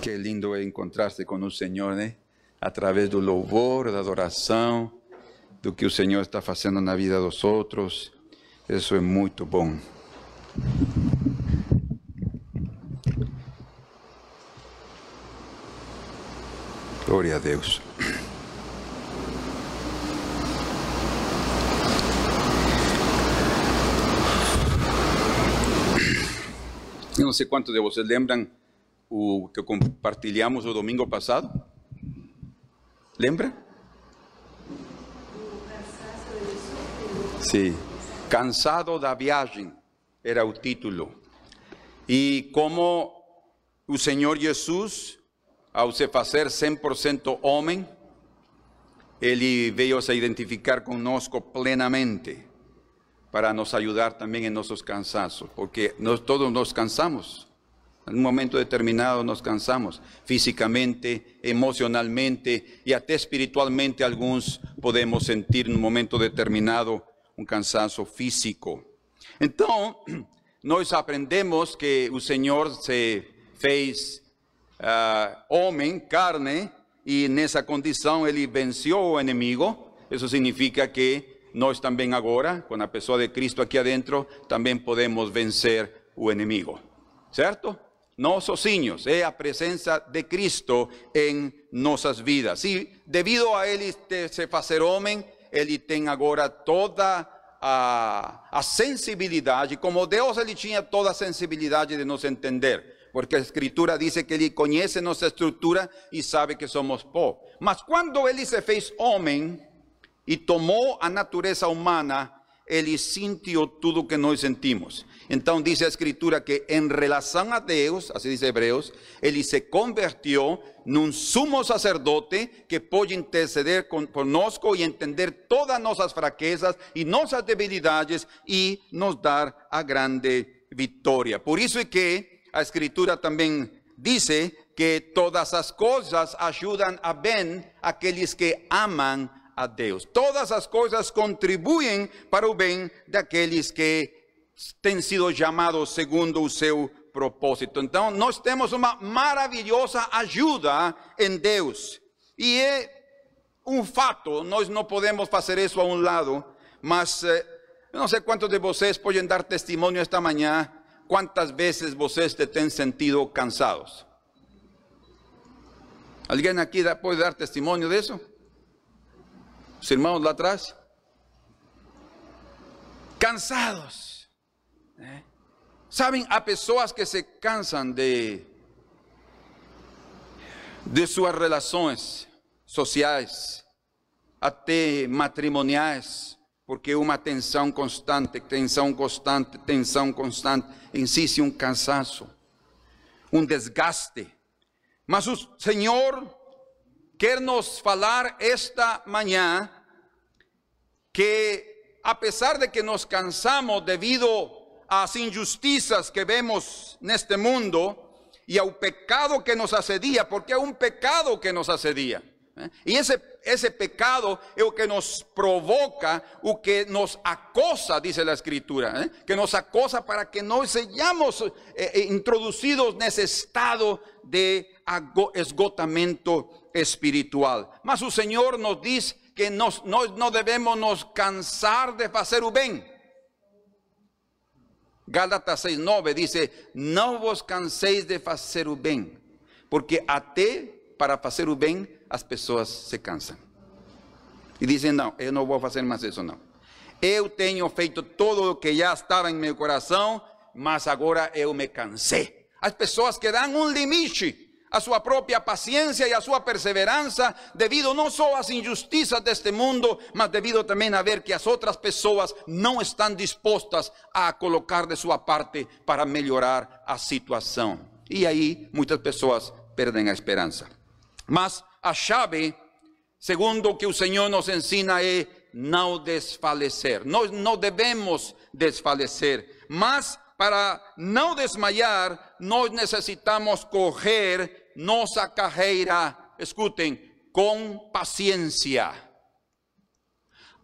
Que lindo é encontrar-se com o Senhor? Através do louvor, da adoração, do que o Senhor está fazendo na vida dos outros. Isso é muito bom. Glória a Deus. Eu não sei quantos de vocês lembram o que compartilhamos o domingo passado. Lembra? Sim. Cansado da viagem era o título. E como o Senhor Jesus, ao se fazer 100% homem, ele veio se identificar conosco plenamente para nos ayudar también en nuestros cansados, porque nos, todos nos cansamos. En un momento determinado nos cansamos, físicamente, emocionalmente y hasta espiritualmente algunos podemos sentir en un momento determinado un cansancio físico. Entonces, nos aprendemos que el Señor se fez uh, homem, carne, y nessa condição ele venceu o inimigo. Isso significa que nós também agora, com a pessoa de Cristo aqui adentro, também podemos vencer o inimigo. Certo? Não sozinhos, é a presença de Cristo em nossas vidas. E devido a Ele se fazer homem, Ele tem agora toda a, a sensibilidade, como Deus Ele tinha toda a sensibilidade de nos entender. Porque a Escritura diz que Ele conhece nossa estrutura e sabe que somos pó. Mas quando Ele se fez homem, e tomou a natureza humana, ele sentiu tudo que nós sentimos. Então diz a escritura que em relação a Deus, assim diz Hebreus, ele se convertiu num sumo sacerdote que pode interceder conosco e entender todas as nossas fraquezas e nossas debilidades e nos dar a grande vitória. Por isso é que a escritura também diz que todas as coisas ajudam a bem aqueles que amam a Deus. Todas as coisas contribuem para o bem daqueles que têm sido chamados segundo o seu propósito. Então, nós temos uma maravilhosa ajuda em Deus. E é um fato, nós não podemos fazer isso a um lado, mas eh, eu não sei quantos de vocês podem dar testemunho esta manhã, quantas vezes vocês te têm sentido cansados. Alguém aqui pode dar testemunho disso? Os irmãos lá atrás, cansados. ¿Eh? Saben, há pessoas que se cansam de, de suas relações sociais, até matrimoniais, porque uma tensão constante, tensão constante, tensão constante, insiste um cansaço, um desgaste. Mas o Senhor quer nos falar esta manhã que a pesar de que nos cansamos devido las injusticias que vemos en este mundo y al pecado que nos asedia, porque es un pecado que nos asedia. ¿eh? Y ese, ese pecado es lo que nos provoca, o que nos acosa, dice la escritura, ¿eh? que nos acosa para que no seamos eh, introducidos en ese estado de esgotamiento espiritual. Mas o Senhor nos diz que nós, nós não devemos nos cansar de fazer o bem. Gálatas 6,9 diz: Não vos canseis de fazer o bem, porque até para fazer o bem as pessoas se cansam. E dizem: Não, eu não vou fazer mais isso, não. Eu tenho feito todo o que já estava em meu coração, mas agora eu me cansei. As pessoas que dão um limite a su propia paciencia y a su perseverancia, debido no solo a las injusticias de este mundo, mas debido también a ver que las otras personas no están dispuestas a colocar de su parte para mejorar la situación. Y ahí muchas personas pierden la esperanza. Mas a chave, segundo que el Señor nos enseña, es no desfalecer. No, no debemos desfalecer. Mas para não desmayar, nós necessitamos correr nossa carreira, escutem, com paciência.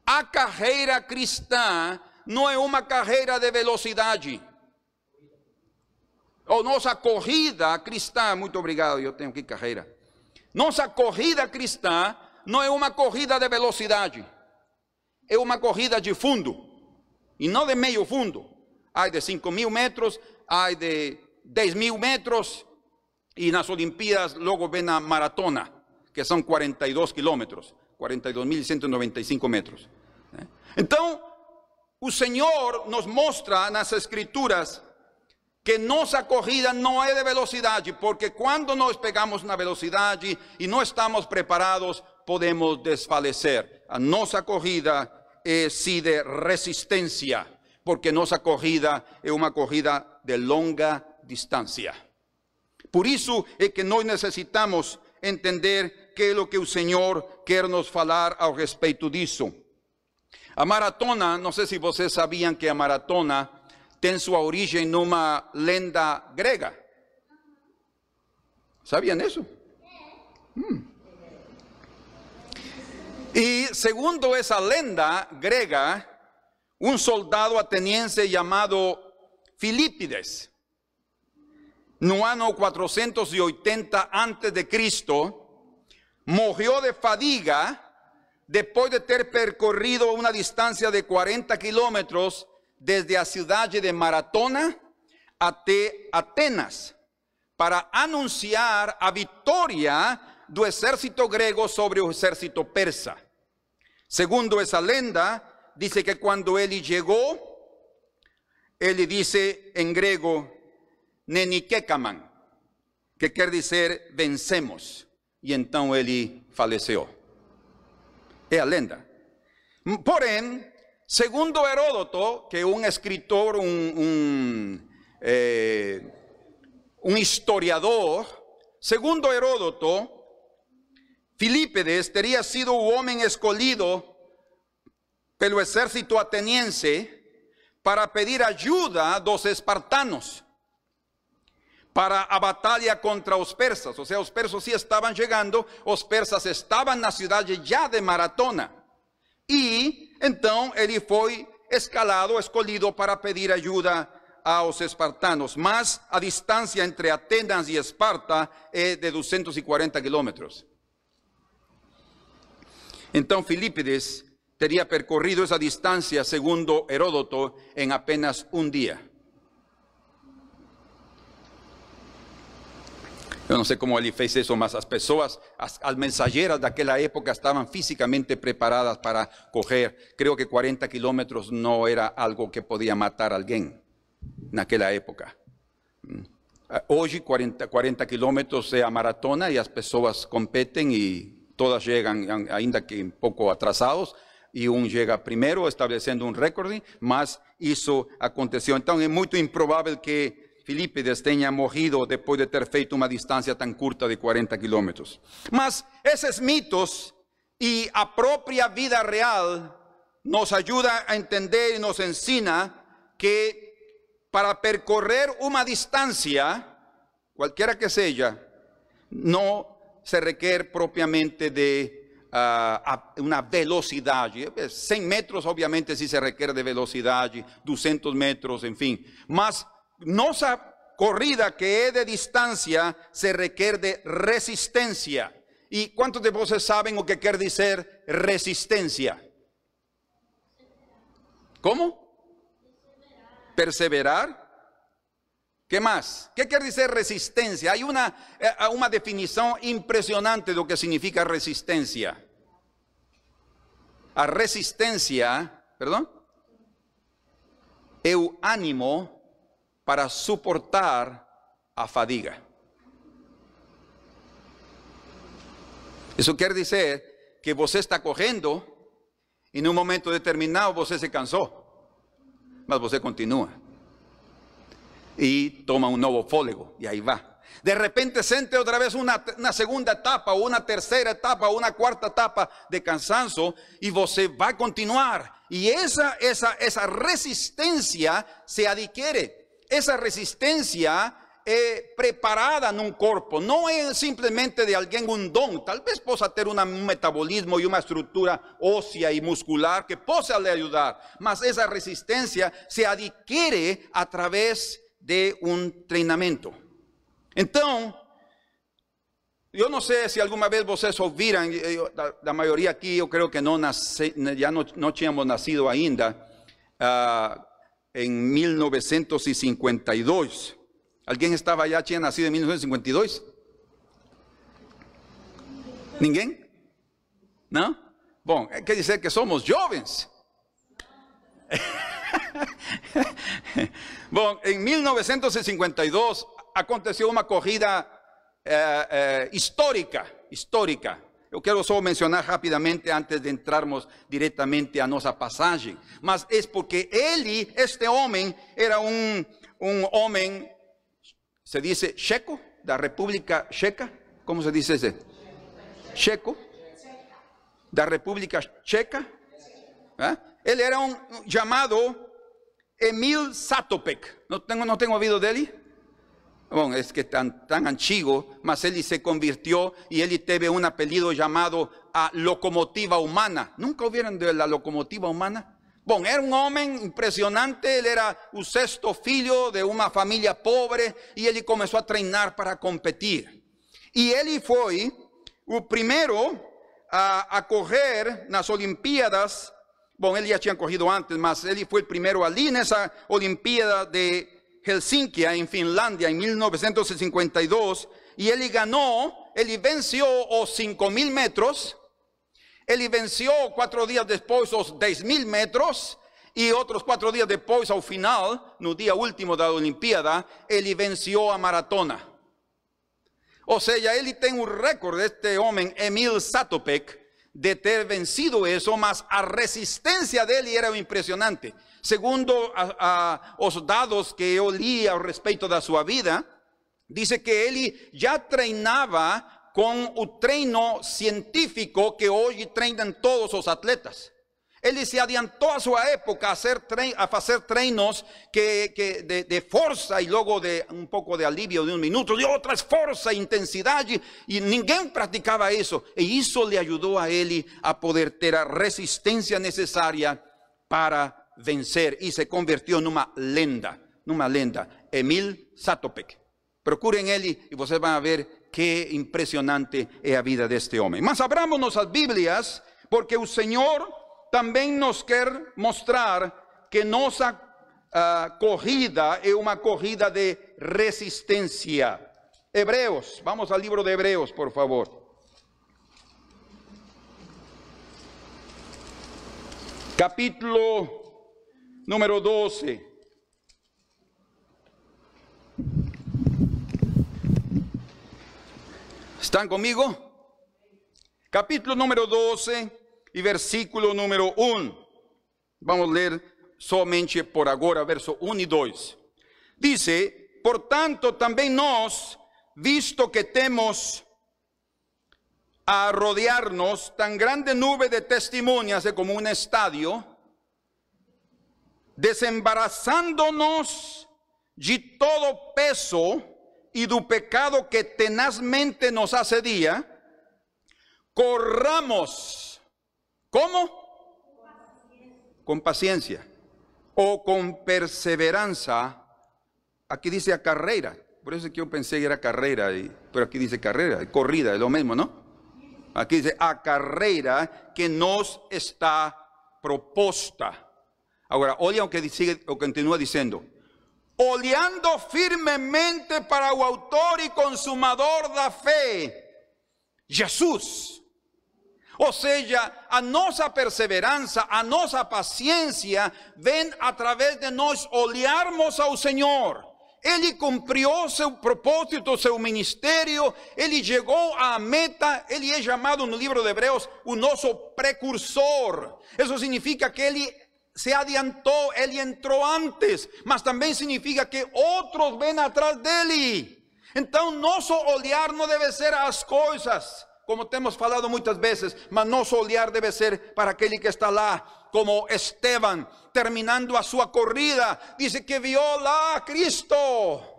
A carreira cristã não é uma carreira de velocidade. ou nossa corrida cristã, muito obrigado, eu tenho aqui carreira. Nossa corrida cristã não é uma corrida de velocidade, é uma corrida de fundo, e não de meio fundo. Há de 5 mil metros, há de 10 mil metros, e nas Olimpíadas logo vem a maratona, que são 42 quilômetros, 42.195 metros. Então, o Senhor nos mostra nas Escrituras que nossa corrida não é de velocidade, porque quando nós pegamos na velocidade e não estamos preparados, podemos desfalecer. A corrida é sim de resistência, porque nossa corrida é uma corrida de longa distância. Por isso é que nós necessitamos entender que é o que o Senhor quer nos falar ao respeito disso. A maratona, não sei se vocês sabiam que a maratona tem sua origem numa lenda grega. Sabiam isso? Hum. E segundo essa lenda grega, um soldado ateniense chamado Filípides, no ano 480 a.C., morreu de fadiga depois de ter percorrido uma distância de 40 quilômetros desde a cidade de Maratona até Atenas, para anunciar a vitória do exército grego sobre o exército persa. Segundo essa lenda, diz que quando ele chegou, ele disse em grego, Nenikekaman, que quer dizer vencemos. E então ele faleceu. É a lenda. Porém, segundo Heródoto, que um escritor, é, um historiador, segundo Heródoto, Filípedes teria sido o homem escolhido pelo exército ateniense para pedir ajuda dos espartanos para a batalha contra os persas. Ou seja, os persas sim estavam chegando, os persas estavam na cidade já de Maratona. E então ele foi escalado, escolhido para pedir ajuda aos espartanos. Mas a distância entre Atenas e Esparta é de 240 quilômetros. Então Filípides teria percorrido essa distância, segundo Heródoto, em apenas um dia. Eu não sei como ele fez isso, mas as pessoas, as, as mensageiras daquela época estavam fisicamente preparadas para correr. Creio que 40 quilômetros não era algo que podia matar alguém naquela época. Hoje, 40, 40 quilômetros é maratona e as pessoas competem e todas chegam, ainda que um pouco atrasados, e um chega primeiro, estabelecendo um recorde, mas isso aconteceu. Então é muito improvável que Filipides tenha morrido depois de ter feito uma distância tão curta de 40 quilômetros. Mas esses mitos e a própria vida real nos ajuda a entender e nos ensina que para percorrer uma distância, qualquer que seja, não se requer propriamente de uh, uma velocidade. 100 metros, obviamente, sim se requer de velocidade, 200 metros, enfim. Mas nossa corrida que é de distância se requer de resistência. E quantos de vocês sabem o que quer dizer resistência? Como? Perseverar. ¿Qué más? ¿Qué quiere decir resistencia? Hay una, eh, una definición impresionante de lo que significa resistencia. A resistencia, perdón, o ánimo para suportar a fadiga. Isso quer dizer que você está correndo e num momento determinado você se cansou, mas você continua. E toma um novo fôlego e aí vai. De repente sente outra vez uma segunda etapa, ou uma terceira etapa, ou uma quarta etapa de cansaço e você vai continuar. E essa, essa, essa resistência se adquire essa resistência é preparada num corpo, não é simplesmente de alguém um dom, talvez possa ter um metabolismo e uma estrutura óssea e muscular que possa lhe ajudar, mas essa resistência se adquire através de un entrenamiento. Entonces, yo no sé si alguna vez ustedes ouviram, la, la mayoría aquí yo creo que no ya no, no nacido ainda, uh, en 1952. ¿Alguien estaba allá, tinha nacido en 1952? ¿Ninguém? ¿No? Bom, quer dizer que somos jovens. Bom, em 1952 aconteceu uma corrida eh, eh, histórica, histórica. Eu quero só mencionar rapidamente antes de entrarmos diretamente a nossa passagem, mas é porque ele, este homem, era um, um homem, se diz checo, da República Checa, como se diz esse? Checo, da República Checa. ¿eh? Ele era um chamado Emil Satopek. Não tenho, não tenho ouvido dele? Bueno, es que tan, tan antiguo, mas ele se convirtió y él teve un apellido llamado a locomotiva humana. ¿Nunca hubieron de la locomotiva humana? Bueno, era un hombre impresionante, él era un sexto filho de una familia pobre y él comenzó a treinar para competir. Y él fue el primero a, a correr las Olimpiadas. Bueno, él ya había corrido antes, mas él fue el primero allí en esa Olimpiada de Helsinki en Finlandia en 1952 y él ganó, él venció los 5 mil metros, él venció cuatro días después los 10 mil metros y otros cuatro días después al final, no día último de la Olimpiada, él venció a maratona. O sea, él tiene un récord este hombre, Emil Satopek, de ter vencido eso, mas a resistencia de él era impresionante. Segundo a, los dados que yo li al respecto de su vida, dice que él ya treinaba con un treino científico que hoy treinan todos los atletas. Él se adelantó a su época a hacer, a hacer treinos que, que de, de, fuerza y luego de un poco de alivio de un minuto, y otras fuerza e intensidad, y, y ninguém practicaba eso. Y eso le ayudó a él a poder tener resistencia necesaria para vencer y se convirtió en una lenda, una lenda, Emil Satopek. Procuren él y ustedes van a ver qué impresionante es la vida de este hombre. Mas abramos las Biblias porque el Señor también nos quiere mostrar que nuestra uh, corrida es una corrida de resistencia. Hebreos, vamos al libro de Hebreos, por favor. Capítulo número 12. ¿Están conmigo? Capítulo número 12 y versículo número 1. Vamos a leer somente por ahora, verso 1 y 2. Dice, por tanto, también nos, visto que temos a rodearnos tan grande nube de testimonias de como un estadio, desembarazándonos de todo peso y do pecado que tenazmente nos hace día, corramos, ¿cómo? Con paciencia o con perseverancia. Aquí dice a carrera, por eso que yo pensé que era carrera, pero aquí dice carrera, corrida, es lo mismo, ¿no? Aquí dice a carrera que nos está proposta. Ahora, oye o que sigue, o continúa diciendo, oleando firmemente para el autor y consumador da fe, Jesús. O sea, a nuestra perseverancia, a nuestra paciencia, ven a través de nos olearmos al Señor. Ele cumpriu seu propósito, seu ministério, ele chegou à meta, ele é chamado no livro de Hebreus o nosso precursor. Isso significa que ele se adiantó, él entró antes, mas también significa que otros ven atrás de él. Entonces, nuestro olhar no debe ser las cosas, como te hemos falado muchas veces, mas nuestro olhar debe ser para aquel que está lá, como Esteban, terminando a su corrida, dice que vio lá a Cristo.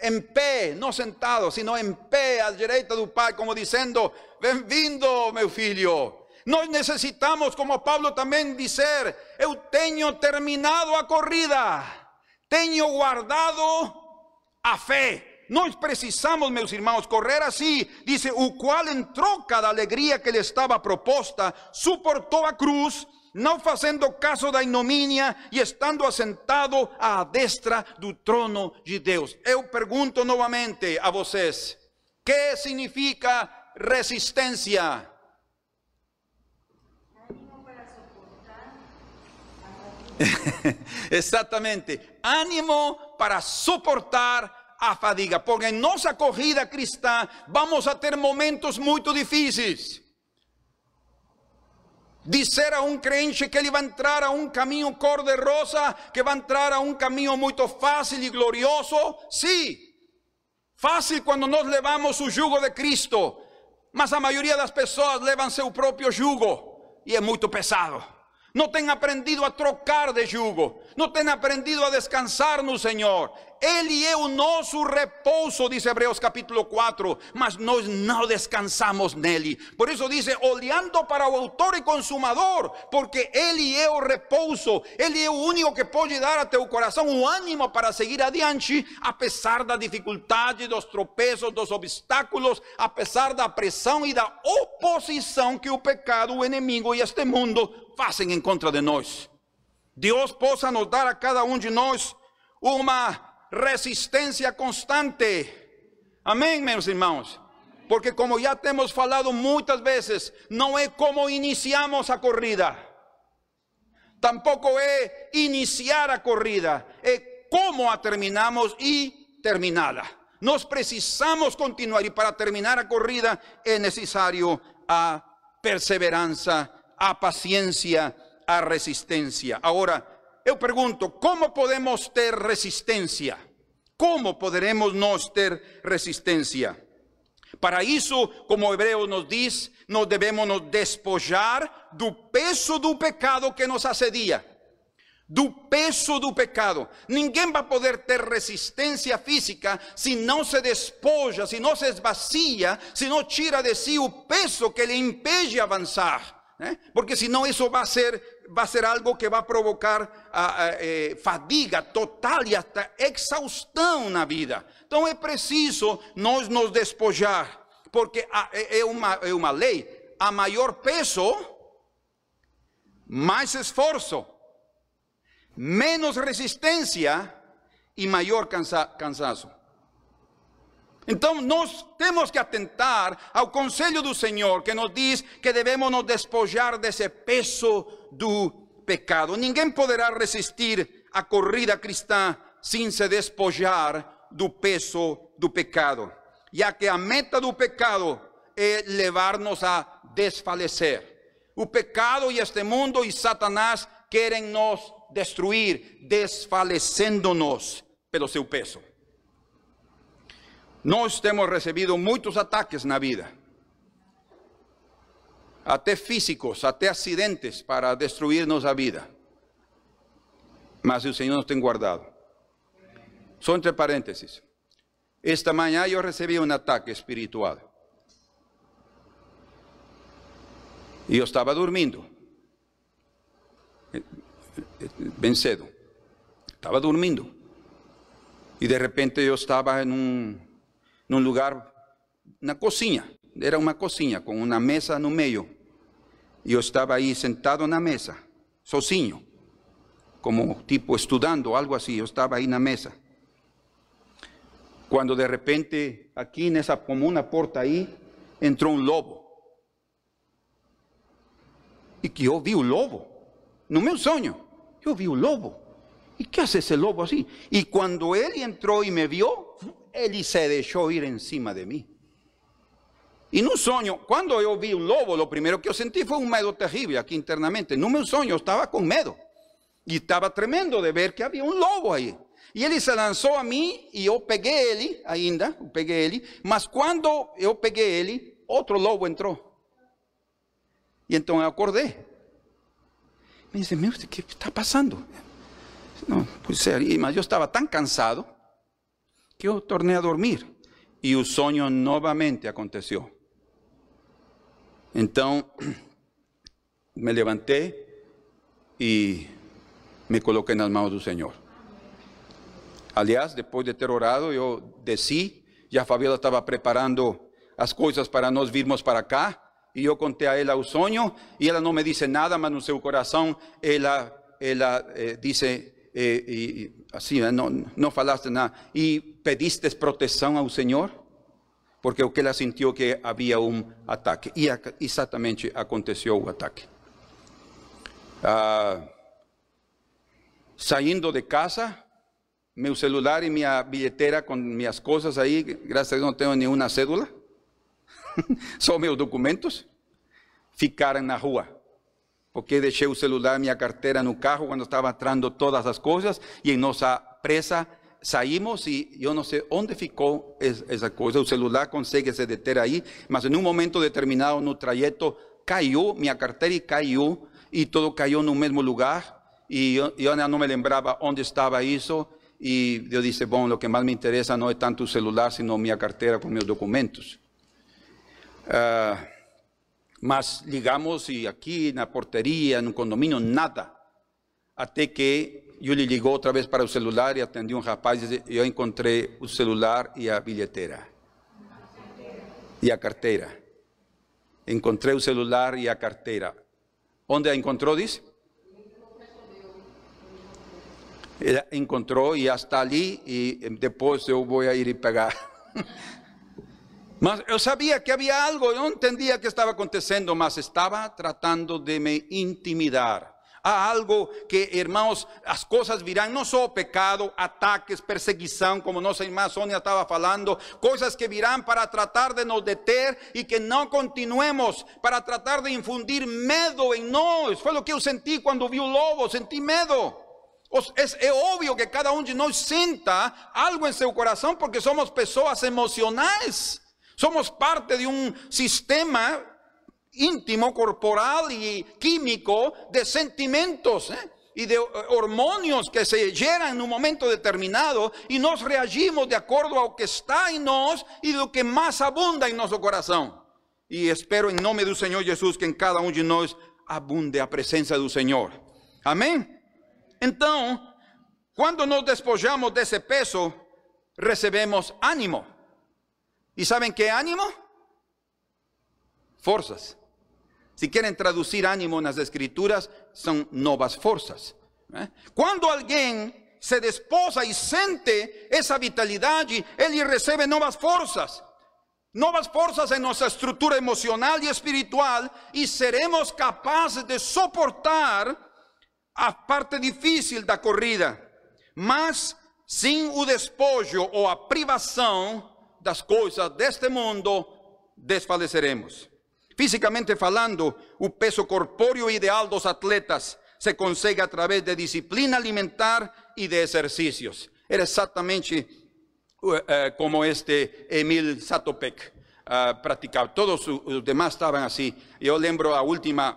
En pé, no sentado, sino en pé, al derecha del Padre, como diciendo, ven vindo, meu filho. Nós necesitamos, como Pablo también dice, eu tenho terminado a corrida. tenho guardado a fé. Nós precisamos, meus irmãos, correr assim. Dice, o qual em troca da alegria que lhe estava proposta, suportou a cruz, não fazendo caso da ignomínia e estando assentado à destra do trono de Deus. Eu pergunto novamente a vocês: que significa resistência? Exatamente, ánimo para suportar a fadiga, porque en nuestra corrida cristã vamos a ter momentos muito difíceis. Dizer a um crente que ele vai entrar a um caminho cor-de-rosa, que vai entrar a um caminho muito fácil e glorioso, sim. Fácil quando nós levamos o jugo de Cristo, mas a maioria das pessoas levam seu próprio jugo e é muito pesado. Não tem aprendido a trocar de jugo, não tem aprendido a descansar no Senhor. Ele é o nosso repouso, diz Hebreus capítulo 4, mas nós não descansamos nele. Por isso diz, olhando para o autor e consumador, porque ele é o repouso, ele é o único que pode dar a teu coração o ânimo para seguir adiante, apesar da dificuldade, dos tropeços, dos obstáculos, apesar da pressão e da oposição que o pecado, o inimigo e este mundo fazem em contra de nós. Deus possa nos dar a cada um de nós uma resistência constante. Amém, meus irmãos? Porque como já temos falado muitas vezes, não é como iniciamos a corrida. Tampouco é iniciar a corrida, é como terminamos e terminada. Nós precisamos continuar e para terminar a corrida é necessário a perseverança, a paciência, a resistência. Agora, eu pergunto, como podemos ter resistência? Como poderemos nós ter resistência? Para isso, como Hebreu nos diz, nós devemos nos despojar do peso do pecado que nos assedia. Do peso do pecado. Ninguém vai poder ter resistência física se não se despoja, se não se esvazia, se não tira de si o peso que lhe impede avançar. ¿Eh? Porque senão isso vai ser va a ser algo que va a provocar eh, fadiga total y hasta exhaustão na vida. Então é preciso nós nos despojar, porque é uma, é uma lei, a maior peso, mais esforço, menos resistência e maior cansa, cansaço. Então nós temos que atentar ao conselho do Senhor que nos diz que devemos nos despojar desse peso do pecado. Ninguém poderá resistir a corrida cristã sem se despojar do peso do pecado, já que a meta do pecado é levar-nos a desfalecer. O pecado e este mundo e Satanás querem nos destruir, desfalecendo-nos pelo seu peso. Nós temos recebido muitos ataques na vida, até físicos, até acidentes para destruir-nos a vida. Mas o Senhor nos tem guardado. Só entre parênteses. Esta manhã eu recebi um ataque espiritual. E eu estava dormindo. Bem cedo. Estava dormindo. E de repente eu estava em um num lugar, na cozinha. Era uma cozinha com uma mesa no meio. E eu estava aí sentado na mesa, sozinho, como tipo estudando, algo assim. Eu estava aí na mesa. Quando de repente, aqui nessa, como uma porta aí, entrou um lobo. E que eu vi o lobo, no meu sonho. Eu vi o lobo. E que hace esse lobo assim? E quando ele entrou e me viu, ele se deixou ir em cima de mim. E no sonho, quando eu vi o lobo, o primeiro que eu senti foi um medo terrível aqui internamente. No meu sonho eu estava com medo. E estava tremendo de ver que havia um lobo aí. E ele se lançou a mim e eu peguei ele ainda, eu peguei ele. Mas quando eu peguei ele, outro lobo entrou. E então eu acordei. Me disse, meu, o que está pois é, mas eu estava tão cansado que eu a dormir e o sonho novamente aconteceu. Então, me levantei e me coloquei nas mãos do Senhor. Aliás, depois de ter orado, eu desci, Fabiola estava preparando as coisas para nós virmos para cá, e eu contei a ela o sonho, e ela não me disse nada, mas no seu coração ela, ela eh, eh, e, assim, não, não falaste nada, e pediste proteção ao Senhor? Porque o que ela sentiu que havia um ataque, e exatamente aconteceu o ataque. Ah, saindo de casa, meu celular e minha bilheteira com minhas coisas aí, graças a Deus não tenho nenhuma cédula, só meus documentos, ficaram na rua. Porque deixei o celular minha carteira no carro quando estava entrando todas as coisas e em nossa pressa saímos e eu não sei onde ficou essa coisa. O celular consegue se deter aí, mas em um momento determinado no trajeto caiu minha carteira e caiu e todo caiu no mesmo lugar e eu, eu não me lembrava onde estava isso e eu disse, bom, o que mais me interessa não é tanto o celular, sino minha carteira com meus documentos. Uh, mas ligamos e aqui na porteria, no condomínio, nada. Até que Yuli ligou outra vez para o celular e atendi um rapaz e eu encontrei o celular e a bilheteira. E a carteira. Encontrei o celular e a carteira. Onde a encontrou, disse? Ele encontrou e já está ali e depois eu vou ir e pegar. Mas eu sabia que havia algo, eu não entendia que estava acontecendo, mas estava tratando de me intimidar. Há algo que, irmãos, as coisas virão, não só pecado, ataques, perseguição, como nossa irmã Sônia estava falando, coisas que virão para tratar de nos deter e que não continuemos, para tratar de infundir medo em nós. Foi o que eu senti quando vi o lobo, senti medo. É, é óbvio que cada um de nós sinta algo em seu coração porque somos pessoas emocionais. Somos parte de un sistema íntimo, corporal y químico de sentimientos ¿eh? y de eh, hormonios que se llenan en un momento determinado y nos reagimos de acuerdo a lo que está en nos y lo que más abunda en nuestro corazón. Y espero en nombre del Señor Jesús que en cada uno de nosotros abunde a presencia del Señor. Amén. Entonces, cuando nos despojamos de ese peso, recebemos ánimo. ¿Y saben qué ánimo? Fuerzas. Si quieren traducir ánimo en las escrituras, son nuevas fuerzas. ¿eh? Cuando alguien se desposa y siente esa vitalidad, él recibe nuevas fuerzas. Nuevas fuerzas en nuestra estructura emocional y espiritual y seremos capaces de soportar a parte difícil da corrida. Mas sin o despojo o a privação, das coisas deste mundo, desfaleceremos. Fisicamente falando, o peso corpóreo ideal dos atletas se consegue através de disciplina alimentar e de exercícios. Era exatamente uh, como este Emil Satopek uh, praticava. Todos os demais estavam assim. Eu lembro a última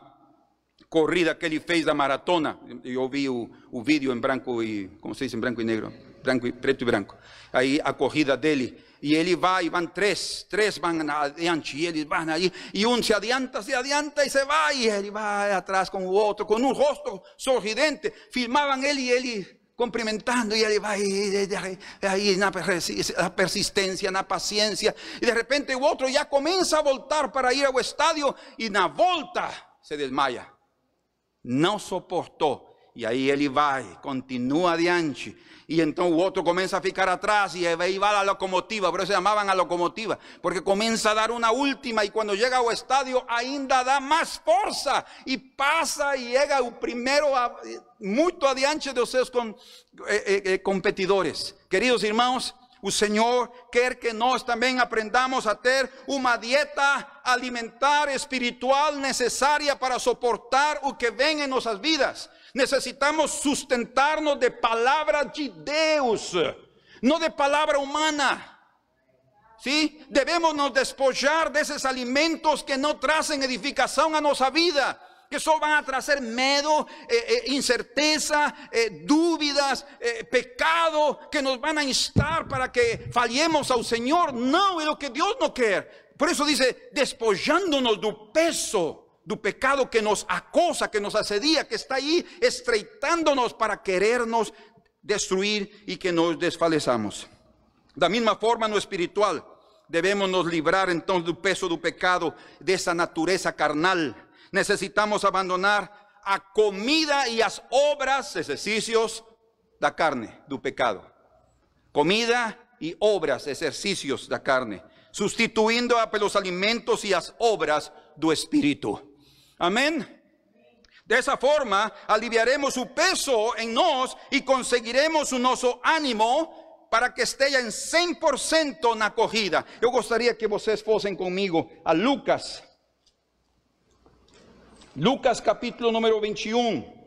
corrida que ele fez da maratona. Eu vi o, o vídeo em branco e, como se diz, em branco e negro, branco e preto e branco. Aí a corrida dele y él va y van tres, tres van adelante y ellos van allí y uno se adianta, se adianta y se va y él va atrás con otro, con un rostro sorridente. Filmaban él y él cumprimentando y él va en la persistencia, en la paciencia y de repente otro ya comienza a voltar para ir al estadio y en la volta se desmaya. No soportó y ahí él va y continúa adiante y entonces otro comienza a ficar atrás y ahí va la locomotiva, por eso llamaban a locomotiva, porque comienza a dar una última y cuando llega al estadio ainda da más fuerza y pasa y llega el primero a, muito adiante de seus con, eh, eh, eh, competidores. Queridos hermanos, el Señor quiere que nós también aprendamos a tener una dieta alimentar espiritual necesaria para soportar lo que ven en nuestras vidas. Necesitamos sustentarnos de palabra de Deus, no de palabra humana. ¿Sí? Debemos nos despojar de esos alimentos que no tracen edificación a nuestra vida, que solo van a traer miedo, eh, eh, incerteza, eh, dudas, pecado, que nos van a instar para que fallemos al Señor. No, es lo que Dios no quiere. Por eso dice, despojándonos del peso do pecado que nos acosa, que nos asedia, que está ahí estreitándonos para querernos destruir y que nos desfalezamos. Da misma forma no espiritual, debemos nos librar entonces del peso del pecado, de esa naturaleza carnal. Necesitamos abandonar a comida y las obras, ejercicios da carne, del pecado. Comida y obras, ejercicios da carne, sustituyendo a los alimentos y las obras do espíritu. Amén. De esa forma, aliviaremos su peso en nos y conseguiremos un ánimo para que esté en 100% na acogida. Yo gustaría que vocês fuesen conmigo a Lucas. Lucas capítulo número 21.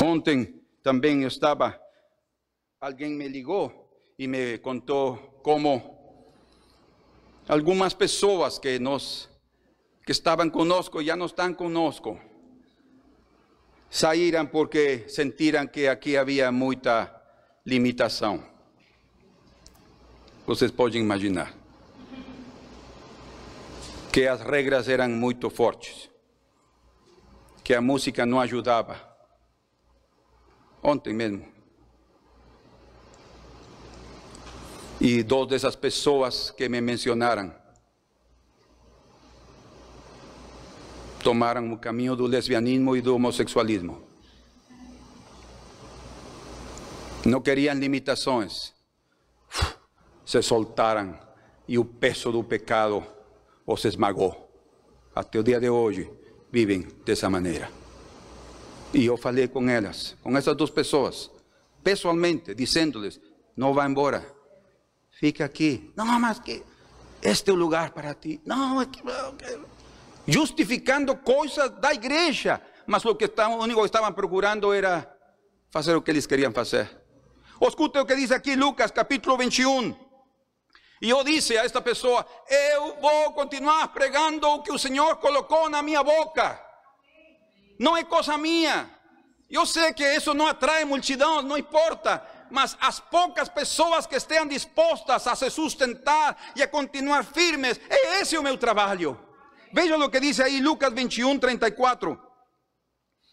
Ontem também estava alguém me ligou e me contou como algumas pessoas que nos que estavam conosco já não estão conosco. Saíram porque sentiram que aqui havia muita limitação. Vocês podem imaginar que as regras eram muito fortes, que a música não ajudava. Ontem mesmo y dos de esas personas que me mencionaron tomaron el camino del lesbianismo y del homosexualismo. No querían limitaciones, se soltaron y el peso del pecado os esmagó. Hasta el día de hoy viven de esa Y yo falei con ellas, con esas dos personas, pessoalmente, diciéndoles, no va embora fica aqui. Não, mas que este é o lugar para ti. Não, é que, justificando coisas da igreja, mas o que estavam, o único que estavam procurando era fazer o que eles queriam fazer. Escute o que diz aqui Lucas capítulo 21. E eu disse a esta pessoa: Eu vou continuar pregando o que o Senhor colocou na minha boca. Não é coisa minha. Eu sei que isso não atrai multidão, não importa mas as poucas pessoas que estejam dispostas a se sustentar e a continuar firmes, é esse o meu trabalho. Veja o que diz aí Lucas 21, 34.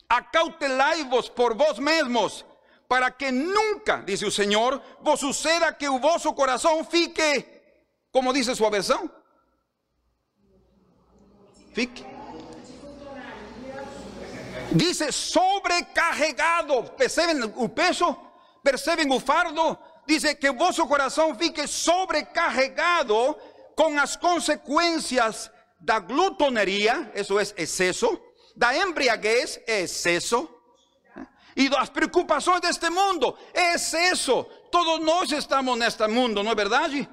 Acautelai-vos por vós mesmos, para que nunca, diz o Senhor, vos suceda que o vosso coração fique, como diz sua versão? Fique. Dice sobrecarregado. Percebem o peso? perceben o fardo, dice que vuestro corazón fique sobrecarregado con las consecuencias da glutonería, eso es exceso, da embriaguez, exceso, y las preocupaciones de este mundo, es eso. Todos nós estamos en este mundo, ¿no es verdad? Y,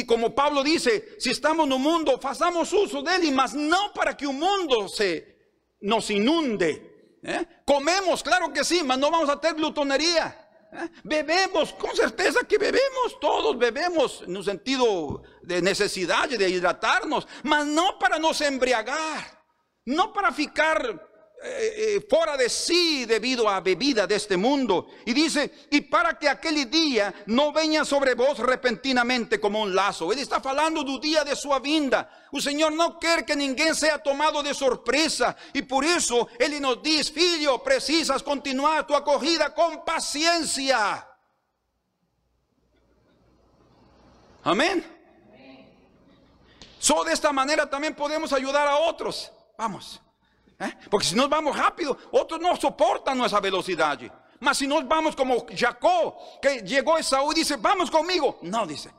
y, como Pablo dice, si estamos en un mundo, hagamos uso de él, mas no para que un mundo se nos inunde. ¿Eh? Comemos, claro que sí, mas no vamos a tener glutonería. Bebemos, con certeza que bebemos, todos bebemos en un sentido de necesidad de hidratarnos, mas no para nos embriagar, no para ficar eh, eh, fuera de sí debido a bebida de este mundo. Y dice, y para que aquel día no venga sobre vos repentinamente como un lazo. Él está hablando del día de su vinda. El Señor no quiere que ninguém sea tomado de sorpresa. Y por eso Él nos dice, filho, precisas continuar tu acogida con paciencia. Amén. Solo de esta manera también podemos ayudar a otros. Vamos. ¿Eh? Porque si nos vamos rápido, otros no soportan nuestra velocidad. Mas si nos vamos como Jacob, que llegó Esaú y dice, vamos conmigo. No, dice,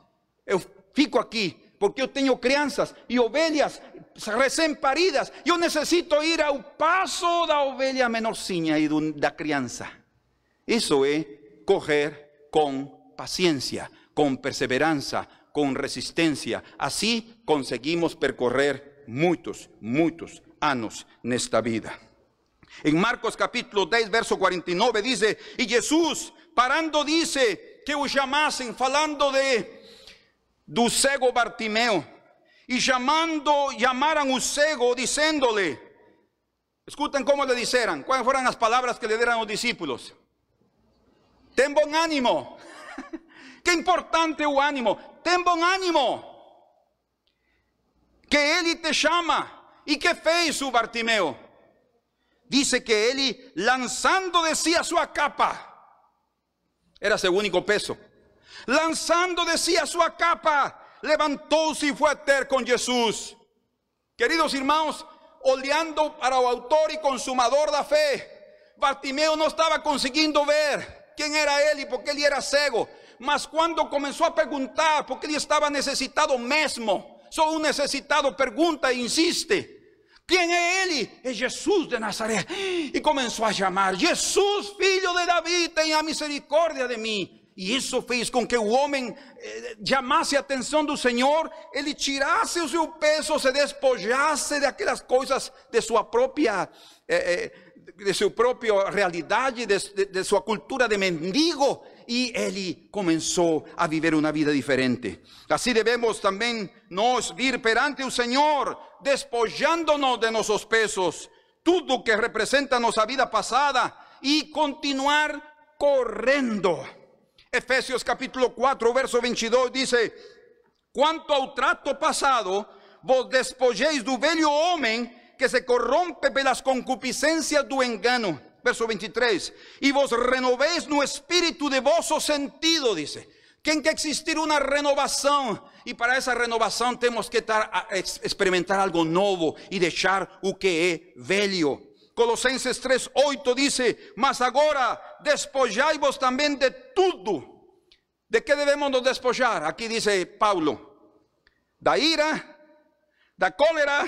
yo fico aquí porque yo tengo crianzas y ovelhas recién paridas. Yo necesito ir al paso da ovelha menorcinha y da crianza. Eso es coger con paciencia, con perseverancia, con resistencia. Así conseguimos percorrer muchos, muchos anos nesta vida. En Marcos capítulo 10, verso 49 dice, y Jesús parando dice que o llamasen, falando de do cego Bartimeo, y llamando, llamaran un cego diciéndole, escuchen cómo le dijeran, cuáles fueron las palabras que le dieron los discípulos. Ten buen ánimo. Qué importante o ánimo. Ten buen ánimo. que Ele te chama. E que fez o Bartimeu? Dice que ele, lanzando de sí a su capa, era seu único peso, lanzando de sí a su capa, levantou-se e foi ter com Jesus. Queridos irmãos, olhando para o autor e consumador da fé, Bartimeu não estava conseguindo ver quem era ele, porque ele era cego. Mas quando começou a perguntar, porque ele estava necessitado mesmo, só um necessitado pergunta e insiste. Quem é ele? É Jesus de Nazaré. E começou a chamar: Jesus, filho de Davi, tenha misericórdia de mim. E isso fez com que o homem eh, chamasse a atenção do Senhor, ele tirasse o seu peso, se despojasse daquelas coisas de sua própria, eh, eh, de sua própria realidade, de, de, de sua cultura de mendigo, e ele começou a viver uma vida diferente. Assim devemos também nós vir perante o Senhor, despojando-nos de nossos pesos, tudo que representa nossa vida passada, e continuar correndo. Efesios capítulo 4, verso 22 dice, quanto ao trato passado, vos despojeis do velho homem que se corrompe pelas concupiscências do engano. Verso 23, e vos renovéis no espírito de vosso sentido, dice. Tem que existir uma renovação, e para essa renovação temos que tar, experimentar algo novo e deixar o que é velho. Colosenses 3:8 dice, mas agora despojai-vos também de tudo. ¿De qué debemos nos despojar? Aquí dice Paulo, da ira, da cólera,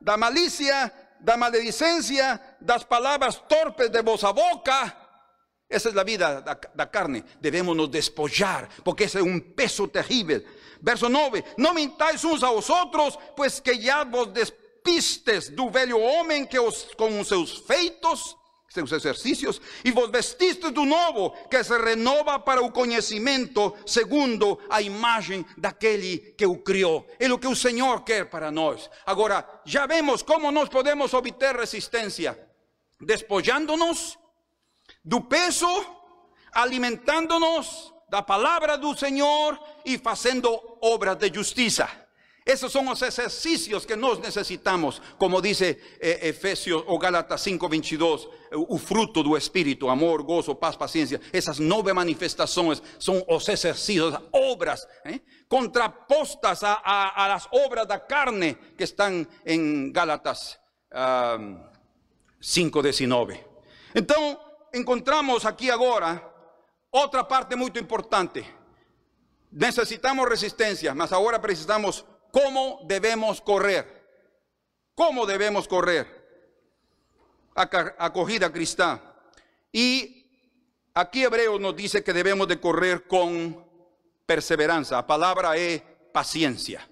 da malicia, da maledicencia, das palabras torpes de vosa boca. Esa es la vida da, carne. Debemos nos despojar, porque ese es un peso terrible. Verso 9, no mintáis unos a vosotros, pues que ya vos despistes do velho homem que os, com seus feitos, seus exercícios, e vos vestistes do novo, que se renova para o conhecimento, segundo a imagem daquele que o criou. É o que o Senhor quer para nós. Agora, já vemos como nós podemos obter resistência, despojando-nos do peso, alimentando-nos da palavra do Senhor e fazendo obras de justiça. Esos son los ejercicios que nos necesitamos, como dice eh, Efesios o Gálatas 5:22, o fruto do Espírito, amor, gozo, paz, paciencia. Esas nove manifestaciones son los ejercicios, obras, eh, contrapostas a, las obras da carne que están en Gálatas um, 5:19. Então, encontramos aqui agora outra parte muito importante. Necesitamos resistencia, mas agora precisamos cómo debemos correr. ¿Cómo debemos correr? Acogida cristã. Y aquí Hebreo nos dice que debemos de correr con perseverancia. La palabra es paciencia.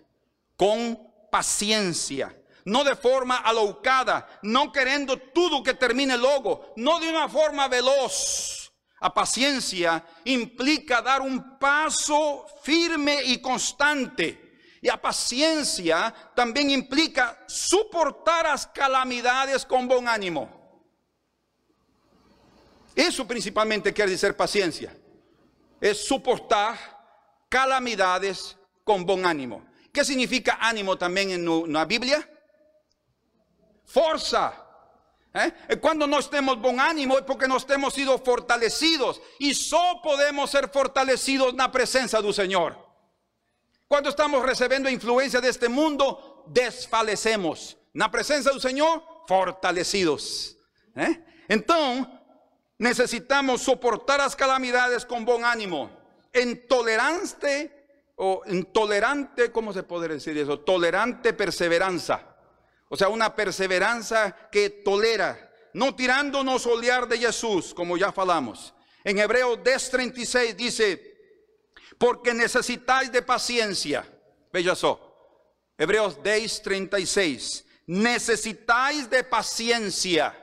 Con paciencia. No de forma alocada, no queriendo todo que termine luego, no de una forma veloz. A paciencia implica dar un paso firme y constante e a paciência também implica suportar as calamidades com bom ânimo. Isso principalmente quer dizer paciência. É suportar calamidades com bom ânimo. que significa ânimo também na Bíblia? Força. ¿Eh? Cuando nós temos bom ânimo é porque nós temos sido fortalecidos e só podemos ser fortalecidos na presença do Senhor. Cuando estamos recibiendo influencia de este mundo, desfalecemos. Na presencia del Señor, fortalecidos. ¿Eh? Entonces, necesitamos soportar las calamidades con buen ánimo. Intolerante o intolerante, ¿cómo se puede decir eso? Tolerante perseverancia. O sea, una perseverancia que tolera, no tirándonos olear de Jesús, como ya falamos. En Hebreos 10:36 dice, porque necesitáis de paciencia. Veja só, Hebreus 10, 36. Necesitáis de paciencia,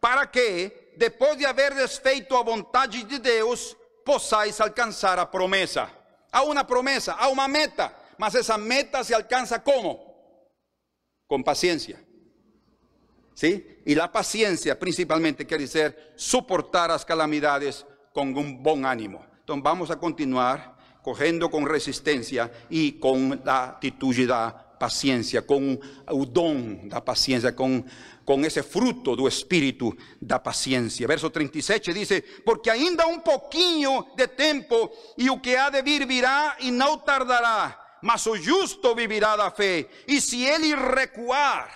para que, depois de haver desfeito a vontade de Deus, possais alcançar a promessa. Há uma promessa, há uma meta, mas essa meta se alcança como? Com paciência. ¿Sí? E a paciência, principalmente, quer dizer suportar as calamidades com um bom ânimo. Entonces vamos a continuar cogiendo con resistencia y con la actitud da paciência, com o dom da paciência, com, com esse fruto do Espírito da paciência. Verso 37 diz: Porque ainda um pouquinho de tempo, e o que há de vir virá e não tardará, mas o justo vivirá da fé, e se ele recuar,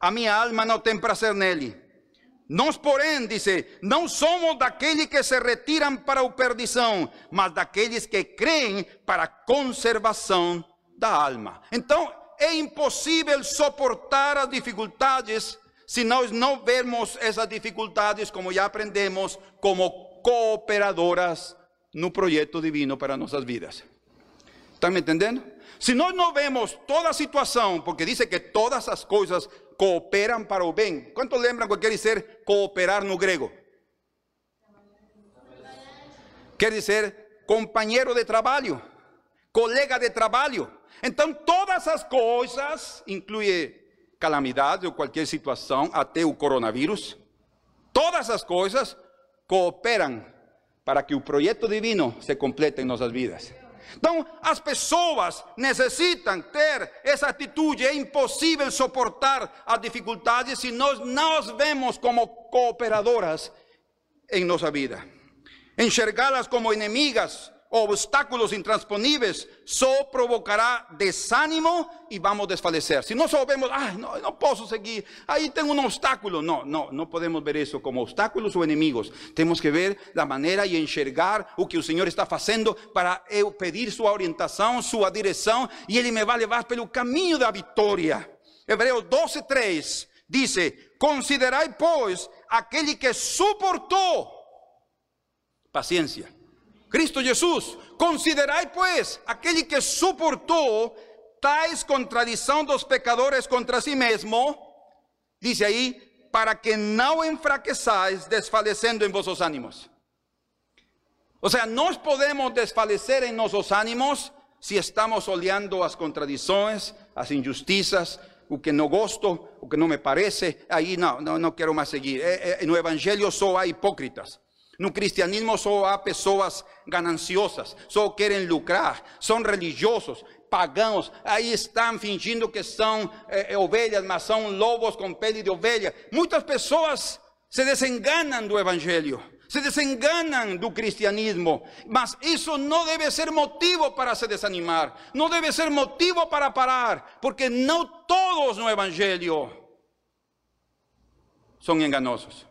a minha alma não tem prazer nele. Nós, porém, dice, não somos daqueles que se retiram para a perdição, mas daqueles que creem para a conservação da alma. Então, é impossível suportar as dificuldades se nós não vermos essas dificuldades, como já aprendemos, como cooperadoras no projeto divino para nossas vidas. ¿Están me entendendo? Se nós não vemos toda a situação, porque diz que todas as coisas cooperam para o bem. Quantos lembram o que quer dizer cooperar no grego? Quer dizer companheiro de trabalho, colega de trabalho. Então, todas as coisas, inclui calamidade ou qualquer situação, até o coronavírus, todas as coisas cooperam para que o projeto divino se complete em nossas vidas. Então, as pessoas necessitam ter essa atitude. É impossível suportar as dificuldades se nós não as vemos como cooperadoras em nossa vida. Enxergá-las como inimigas obstáculos intransponíveis só provocará desânimo e vamos desfalecer. Se nós soubemos, ah, não, não posso seguir, aí tem um obstáculo. Não, não, não podemos ver isso como obstáculos ou inimigos. Temos que ver da maneira e enxergar o que o Senhor está fazendo para eu pedir sua orientação, sua direção e Ele me vai levar pelo caminho da vitória. Hebreus 12, 3 diz: Considerai, pois, aquele que suportou paciência Cristo Jesús. Considerai, pues, aquel que soportó tais contradição dos pecadores contra si mesmo, dice ahí, para que no enfraquezais desfalecendo en vossos ánimos. O sea, nós podemos desfalecer en nuestros ánimos si estamos olhando as contradições, as injusticias, o que no gosto, o que no me parece, ahí no, no, no quiero más seguir. Eh, eh, no evangelho só há hipócritas. No cristianismo solo hay personas gananciosas, solo quieren lucrar, son religiosos, pagãos, aí estão fingindo que são eh, ovelhas, mas são lobos com pele de ovelha. Muitas pessoas se desenganam do evangelho, se desenganam do cristianismo, mas isso não deve ser motivo para se desanimar, não deve ser motivo para parar, porque não todos no evangelho são enganosos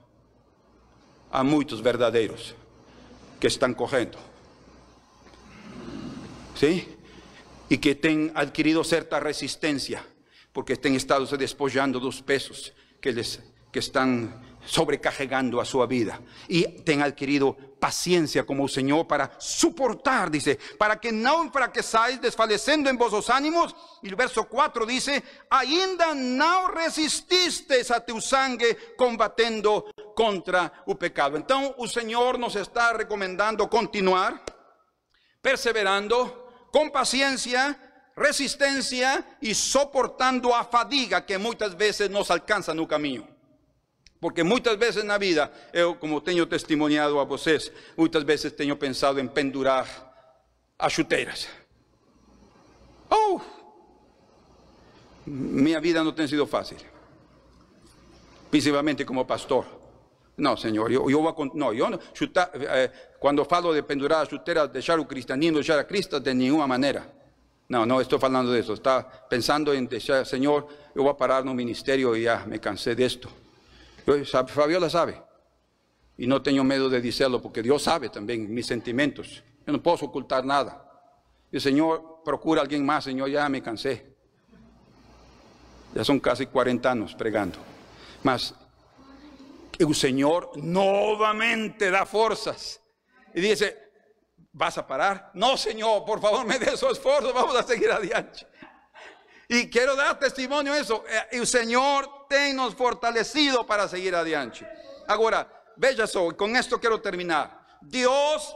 a muitos verdadeiros que estão correndo. ¿Sí? E que têm adquirido certa resistência, porque têm estado se despojando dos pesos que, les, que estão sobrecarregando a sua vida. E têm adquirido paciência como o Senhor para suportar, dice, para que não enfraqueçais desfalecendo em vossos ânimos. E o verso 4 diz: ainda não resististes a teu sangue combatendo contra o pecado. Então o Senhor nos está recomendando continuar perseverando com paciência, resistência e soportando a fadiga que muitas vezes nos alcança no caminho. Porque muitas vezes na vida, eu, como tenho testemunhado a vocês, muitas vezes tenho pensado em pendurar as chuteiras. Oh! Minha vida não tem sido fácil. Principalmente como pastor. Senhor, eu, eu vou. Não, eu não. Chutar, eh, quando falo de pendurar as chuteiras, deixar o cristianismo, deixar a Cristo, de nenhuma maneira. Não, não estou falando disso. Está pensando em deixar, Senhor, eu vou parar no ministério e já me cansei disto. Fabiola sabe. Y no tengo miedo de decirlo porque Dios sabe también mis sentimientos. Yo no puedo ocultar nada. El Señor procura alguien más, Señor, ya me cansé. Ya son casi 40 años pregando. Mas el Señor nuevamente da fuerzas. Y dice, ¿vas a parar? No, Señor, por favor, me dé su esfuerzo, vamos a seguir adelante. Y quiero dar testimonio de eso. Eh, el Señor nos fortalecido para seguir adelante. Ahora, veja só, con esto quiero terminar. Dios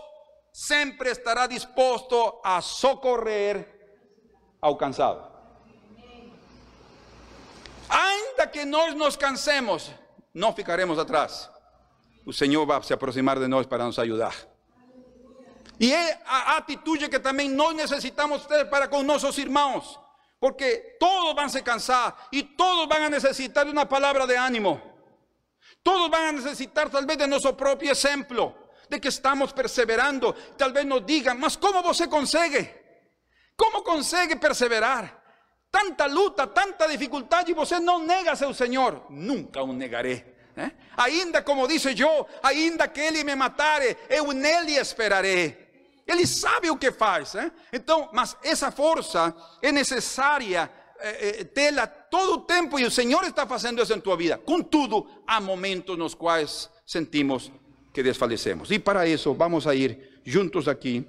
siempre estará dispuesto a socorrer ao cansado. Ainda que nós nos cansemos, no ficaremos atrás. El Señor va a se aproximar de nosotros para nos ayudar. Y es a atitude que también no necesitamos ter para con nuestros hermanos. Porque todos van a se cansar y todos van a necesitar una palabra de ánimo. Todos van a necesitar tal vez de nuestro propio ejemplo, de que estamos perseverando. Tal vez nos digan, mas ¿cómo se consigue? ¿Cómo consigue perseverar? Tanta luta, tanta dificultad y você no nega seu Señor. Nunca un negaré. ¿eh? Ainda como dice yo, ainda que Ele me matare, eu nele esperaré. Ele sabe o que faz. ¿eh? Então, mas essa força é necessária eh, eh, tê-la todo o tempo e o Senhor está fazendo isso em tua vida. Contudo, há momentos nos quais sentimos que desfalecemos. E para isso, vamos a ir juntos aqui.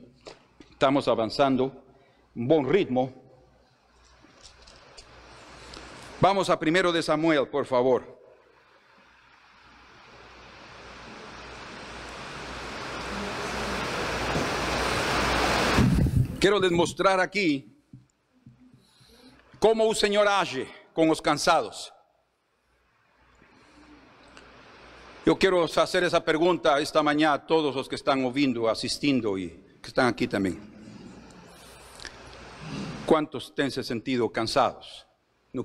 Estamos avançando, um bom ritmo. Vamos a primero de Samuel, por favor. Quiero demostrar aquí cómo el Señor age con los cansados. Yo quiero hacer esa pregunta esta mañana a todos los que están ouvindo, asistiendo y que están aquí también. ¿Cuántos ten se sentido cansados no?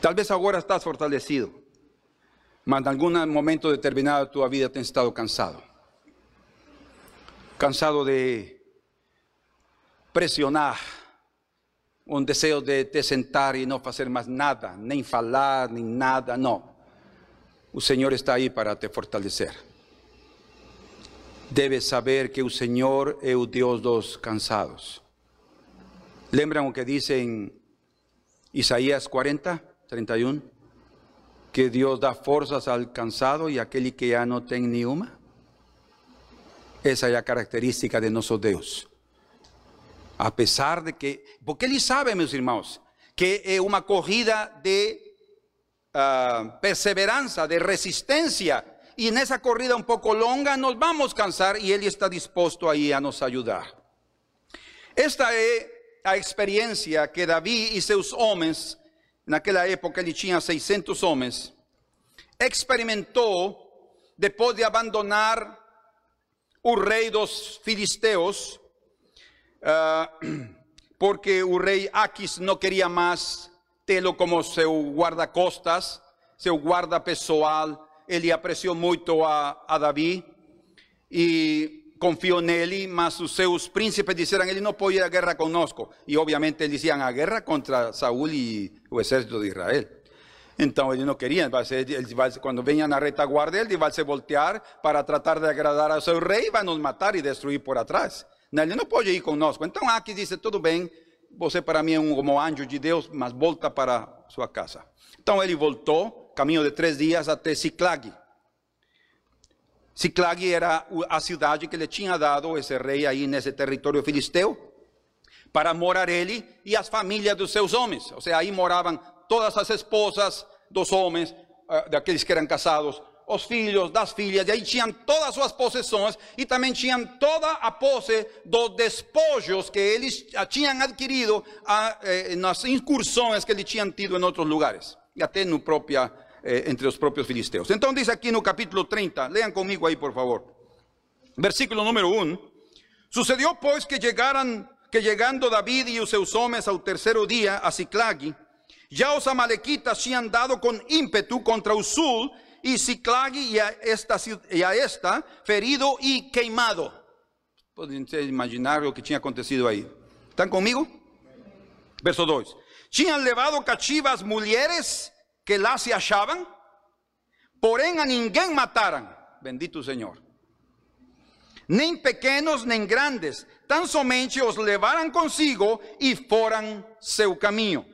Tal vez ahora estás fortalecido, mas en algún momento determinado de tu vida te has estado cansado. Cansado de pressionar, um desejo de te sentar e não fazer mais nada, nem falar, nem nada, não. O Senhor está aí para te fortalecer. Debes saber que o Senhor é o Deus dos cansados. Lembram o que diz em Isaías 40, 31? Que Deus dá forças ao cansado e àquele que já não tem nenhuma. Essa é a característica de nosso Deus. A pesar de que, porque Él sabe, mis hermanos, que es una corrida de uh, perseverancia, de resistencia. Y en esa corrida un poco longa nos vamos a cansar y Él está dispuesto ahí a nos ayudar. Esta es la experiencia que David y sus hombres, en aquella época él tenía 600 hombres, experimentó después de abandonar un rey dos filisteos Ah, porque el rey Aquis no quería más telo como su guardacostas, su guarda pessoal. Ele apreció mucho a, a David y confió en él, mas sus príncipes dijeron, él no puede ir a guerra conosco. Y obviamente decían, a guerra contra Saúl y el ejército de Israel. Entonces ellos no querían, cuando venían a retaguardia, él iba a se voltear para tratar de agradar a su rey, va a nos matar y destruir por atrás. Ele não pode ir conosco. Então Aque disse: tudo bem, você para mim é um como anjo de Deus, mas volta para sua casa. Então ele voltou, caminho de três dias até Ciclag. Ciclag era a cidade que ele tinha dado esse rei aí nesse território filisteu para morar ele e as famílias dos seus homens. Ou seja, aí moravam todas as esposas dos homens, eh, daqueles que eram casados, os filhos, das filhas, e aí tinham todas as suas possessões e também tinham toda a posse dos despojos que eles tinham adquirido a, eh, nas incursões que eles tinham tido em outros lugares, e até no entre os próprios filisteus. Então diz aqui no capítulo 30, leiam comigo aí por favor, versículo número 1, sucedió pois que llegaran, que llegando David y os seus homens ao terceiro dia a Ciclag, já os amalequitas tinham dado com ímpetu contra o sul y Ciclag y a esta, y a esta ferido y queimado. Pueden imaginar lo que tinha acontecido ahí. ¿Están conmigo? Verso 2. Tinham levado cativas mulheres que lá se achavam, porém a ninguém mataram. Bendito Senhor. Nem pequenos nem grandes, tan somente os levaram consigo e foram seu caminho.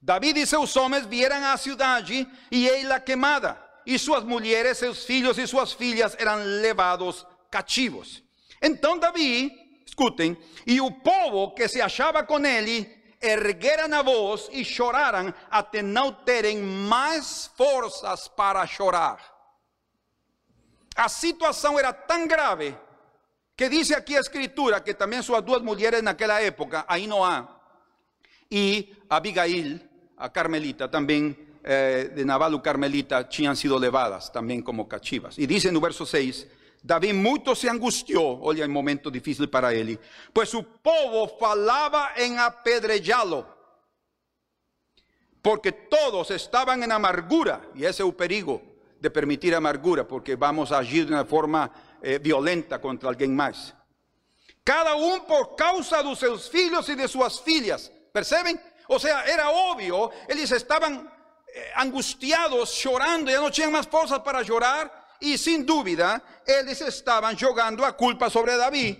David e seus homens vieram à cidade e ela queimada y sus mujeres, sus hijos y sus filhas eran levados cachivos. Entonces David, escuchen, y el povo que se hallaba con él, ergueran a voz y lloraran hasta no tener más fuerzas para llorar. A situación era tan grave que dice aquí la escritura que también sus dos mujeres en aquella época, Ainoa y Abigail, a Carmelita, también eh, de Naval Carmelita tinham sido levadas também como cachivas. E diz no verso 6, David mucho se angustió, oye, un momento difícil para él, pues su povo falaba en apedrellarlo, porque todos estaban en amargura, y ese es el perigo de permitir amargura, porque vamos a agir de una forma eh, violenta contra alguien más. Cada uno por causa de sus hijos y de sus filhas, ¿perciben? O sea, era obvio, ellos estaban angustiados, llorando, ya no tenían más fuerzas para llorar, y sin duda, ellos estaban jugando a culpa sobre David.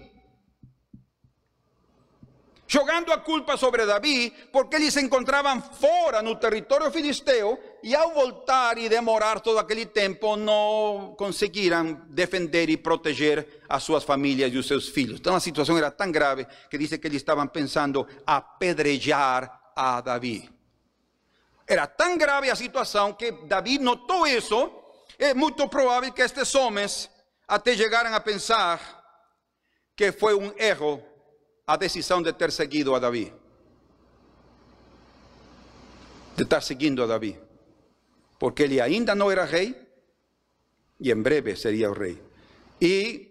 Jugando a culpa sobre David, porque ellos se encontraban fuera el territorio filisteo y al voltar y demorar todo aquel tiempo no conseguirán defender y proteger a sus familias y sus hijos. Entonces la situación era tan grave que dice que ellos estaban pensando apedrear a David. Era tan grave la situación que David notó eso es muy probable que estos hombres hasta llegaran a pensar que fue un error a decisión de ter seguido a David. De estar siguiendo a David. Porque él ainda no era rey y en breve sería el rey. Y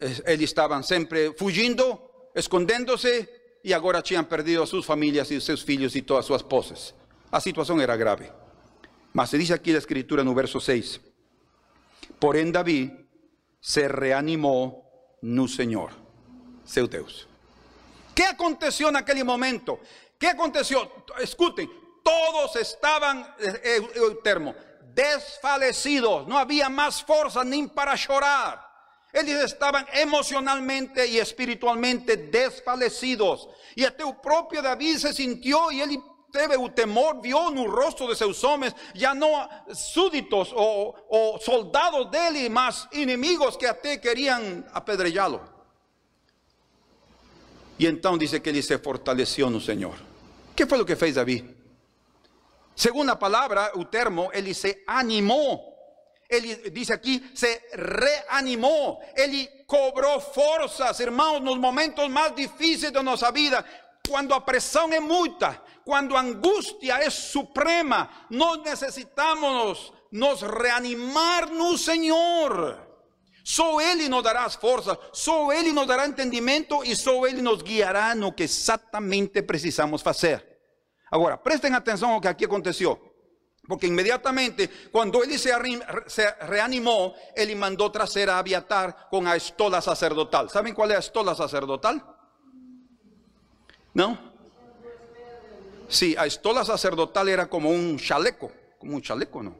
ellos estaban siempre fugiendo, escondiéndose y ahora habían perdido a sus familias y sus hijos y todas sus esposas. La situación era grave. Mas se dice aquí la escritura en el verso 6. Por en David se reanimó no Señor, seu. ¿Qué aconteció en aquel momento? ¿Qué aconteció? Escuten, todos estaban, eh, eh, el termo, desfalecidos, no había más fuerza ni para llorar. Ellos estaban emocionalmente y espiritualmente desfalecidos. Y hasta el propio David se sintió y él teve o temor, vio no rosto de seus homens, já não súditos ou, ou soldados dele, mas inimigos que até queriam apedrejá-lo. E então diz que ele se fortaleceu no Senhor. que foi o que fez Davi? Segundo a palavra, o termo, ele se animou. Ele diz aqui, se reanimou. Ele cobrou forças, irmãos, nos momentos mais difíceis da nossa vida. Quando a pressão é muita, cuando angustia es suprema, no necesitamos nos reanimarnos, Señor. Só Ele nos dará as forças, só nos dará entendimento e só Ele nos guiará no que exatamente precisamos fazer. Agora, prestem atenção ao que aqui aconteceu. Porque imediatamente, quando ele se, reanimou, ele mandou trazer a Abiatar com a estola sacerdotal. Sabem qual é a estola sacerdotal? Não? Sí, a estola sacerdotal era como un chaleco, como un chaleco, ¿no?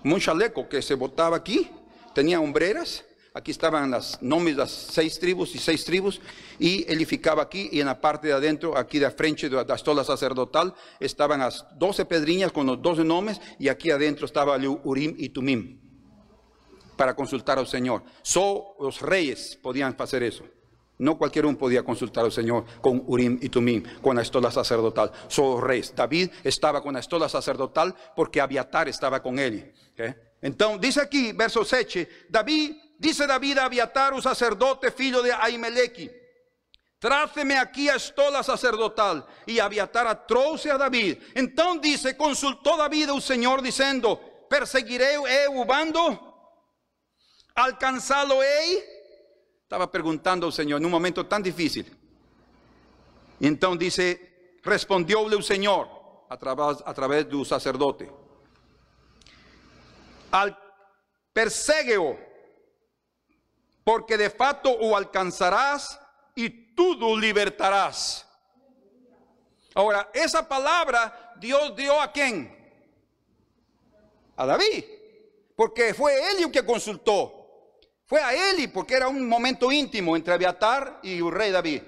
Como un chaleco que se botaba aquí, tenía hombreras, aquí estaban las nombres de las seis tribus y seis tribus, y edificaba aquí, y en la parte de adentro, aquí de frente de la estola sacerdotal, estaban las doce pedriñas con los doce nombres, y aquí adentro estaba Urim y Tumim, para consultar al Señor. Solo los reyes podían hacer eso. No cualquier uno podía consultar al Señor con Urim y Tumim, con la estola sacerdotal. Solo reyes. David estaba con la estola sacerdotal porque Abiatar estaba con él. Entonces, dice aquí, verso 7, David, dice David a Abiatar, un sacerdote, filho de Aimelequi, tráceme aquí a estola sacerdotal. Y Abiatar atroce a David. Entonces dice, consultó David al Señor diciendo, perseguiré eu bando, alcanzalo he estaba preguntando al Señor en un momento tan difícil. Y entonces dice, respondióle el Señor a través, a través del sacerdote. Al persegueo, porque de facto o alcanzarás y tú lo libertarás. Ahora, esa palabra Dios dio a quién? A David, porque fue él el que consultó. Fue a Eli porque era un momento íntimo entre Abiatar y el rey David,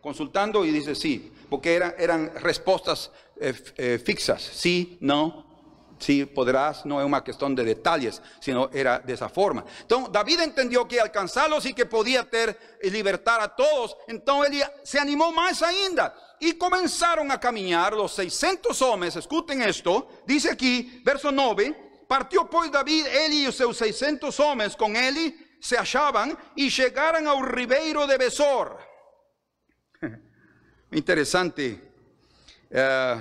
consultando y dice sí, porque eran respuestas eh, eh, fixas, sí, no, sí, podrás, no es una cuestión de detalles, sino era de esa forma. Entonces David entendió que alcanzarlos y que podía tener y libertar a todos, entonces él se animó más ainda. Y comenzaron a caminar los 600 hombres, escuchen esto, dice aquí, verso 9, partió pues David, él y sus 600 hombres con él se hallaban y llegaran al ribeiro de Besor. Interesante uh,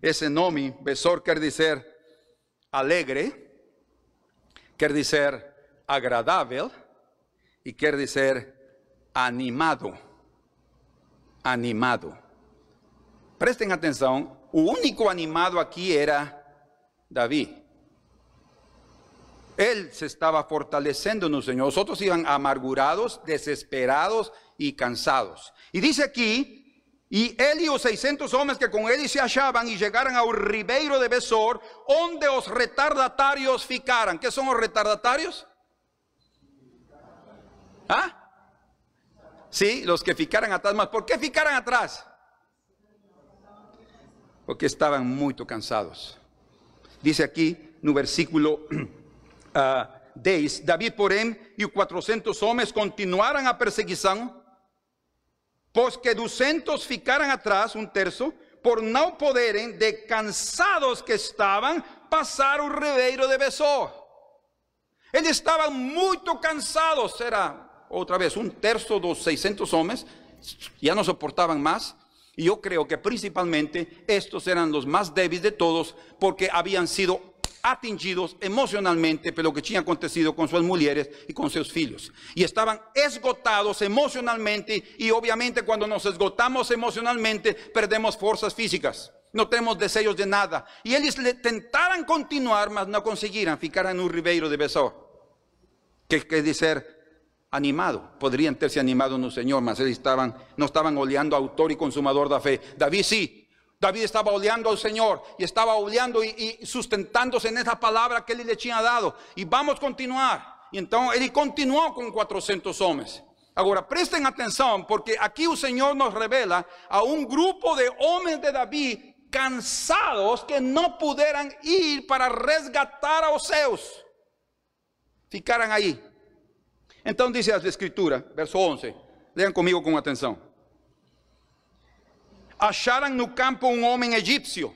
ese nombre, Besor quiere decir alegre, quiere decir agradable y quiere decir animado. Animado. Presten atención, el único animado aquí era David. Él se estaba fortaleciendo en el Señor. Los otros iban amargurados, desesperados y cansados. Y dice aquí, y él y los 600 hombres que con él se hallaban y llegaran al ribeiro de Besor, donde los retardatarios ficaran. ¿Qué son los retardatarios? ¿Ah? Sí, los que ficaran atrás más. ¿Por qué ficaran atrás? Porque estaban muy cansados. Dice aquí, en el versículo 10, David, porém, y 400 hombres continuaron a perseguición pues que 200 ficaran atrás, un tercio, por no poderem, de cansados que estaban, pasar o ribeiro de Besor. Eles estavam muito cansados, era outra vez um terço dos 600 homens, já não soportavam mais. E eu creio que principalmente estes eram os mais débeis de todos, porque haviam sido atingidos emocionalmente por lo que tinha acontecido con sus mujeres y con sus hijos. Y estaban esgotados emocionalmente y obviamente cuando nos esgotamos emocionalmente perdemos fuerzas físicas. No tenemos deseos de nada. Y ellos le tentaran continuar, mas no consiguieran, ficar en un ribeiro de Besor. Que quiere decir animado. Podrían terse animado un Señor, mas ellos estaban, no estaban oleando autor y consumador de fe. David sí, David estaba oleando al Señor y estaba oleando y, sustentándose en esa palabra que él le había dado. Y vamos a continuar. Y entonces él continuó con 400 hombres. Ahora presten atención porque aquí el Señor nos revela a un grupo de hombres de David cansados que no pudieran ir para resgatar a Oseus. Ficaran ahí. Entonces dice la escritura, verso 11. Lean conmigo con atención acharam no campo um homem egípcio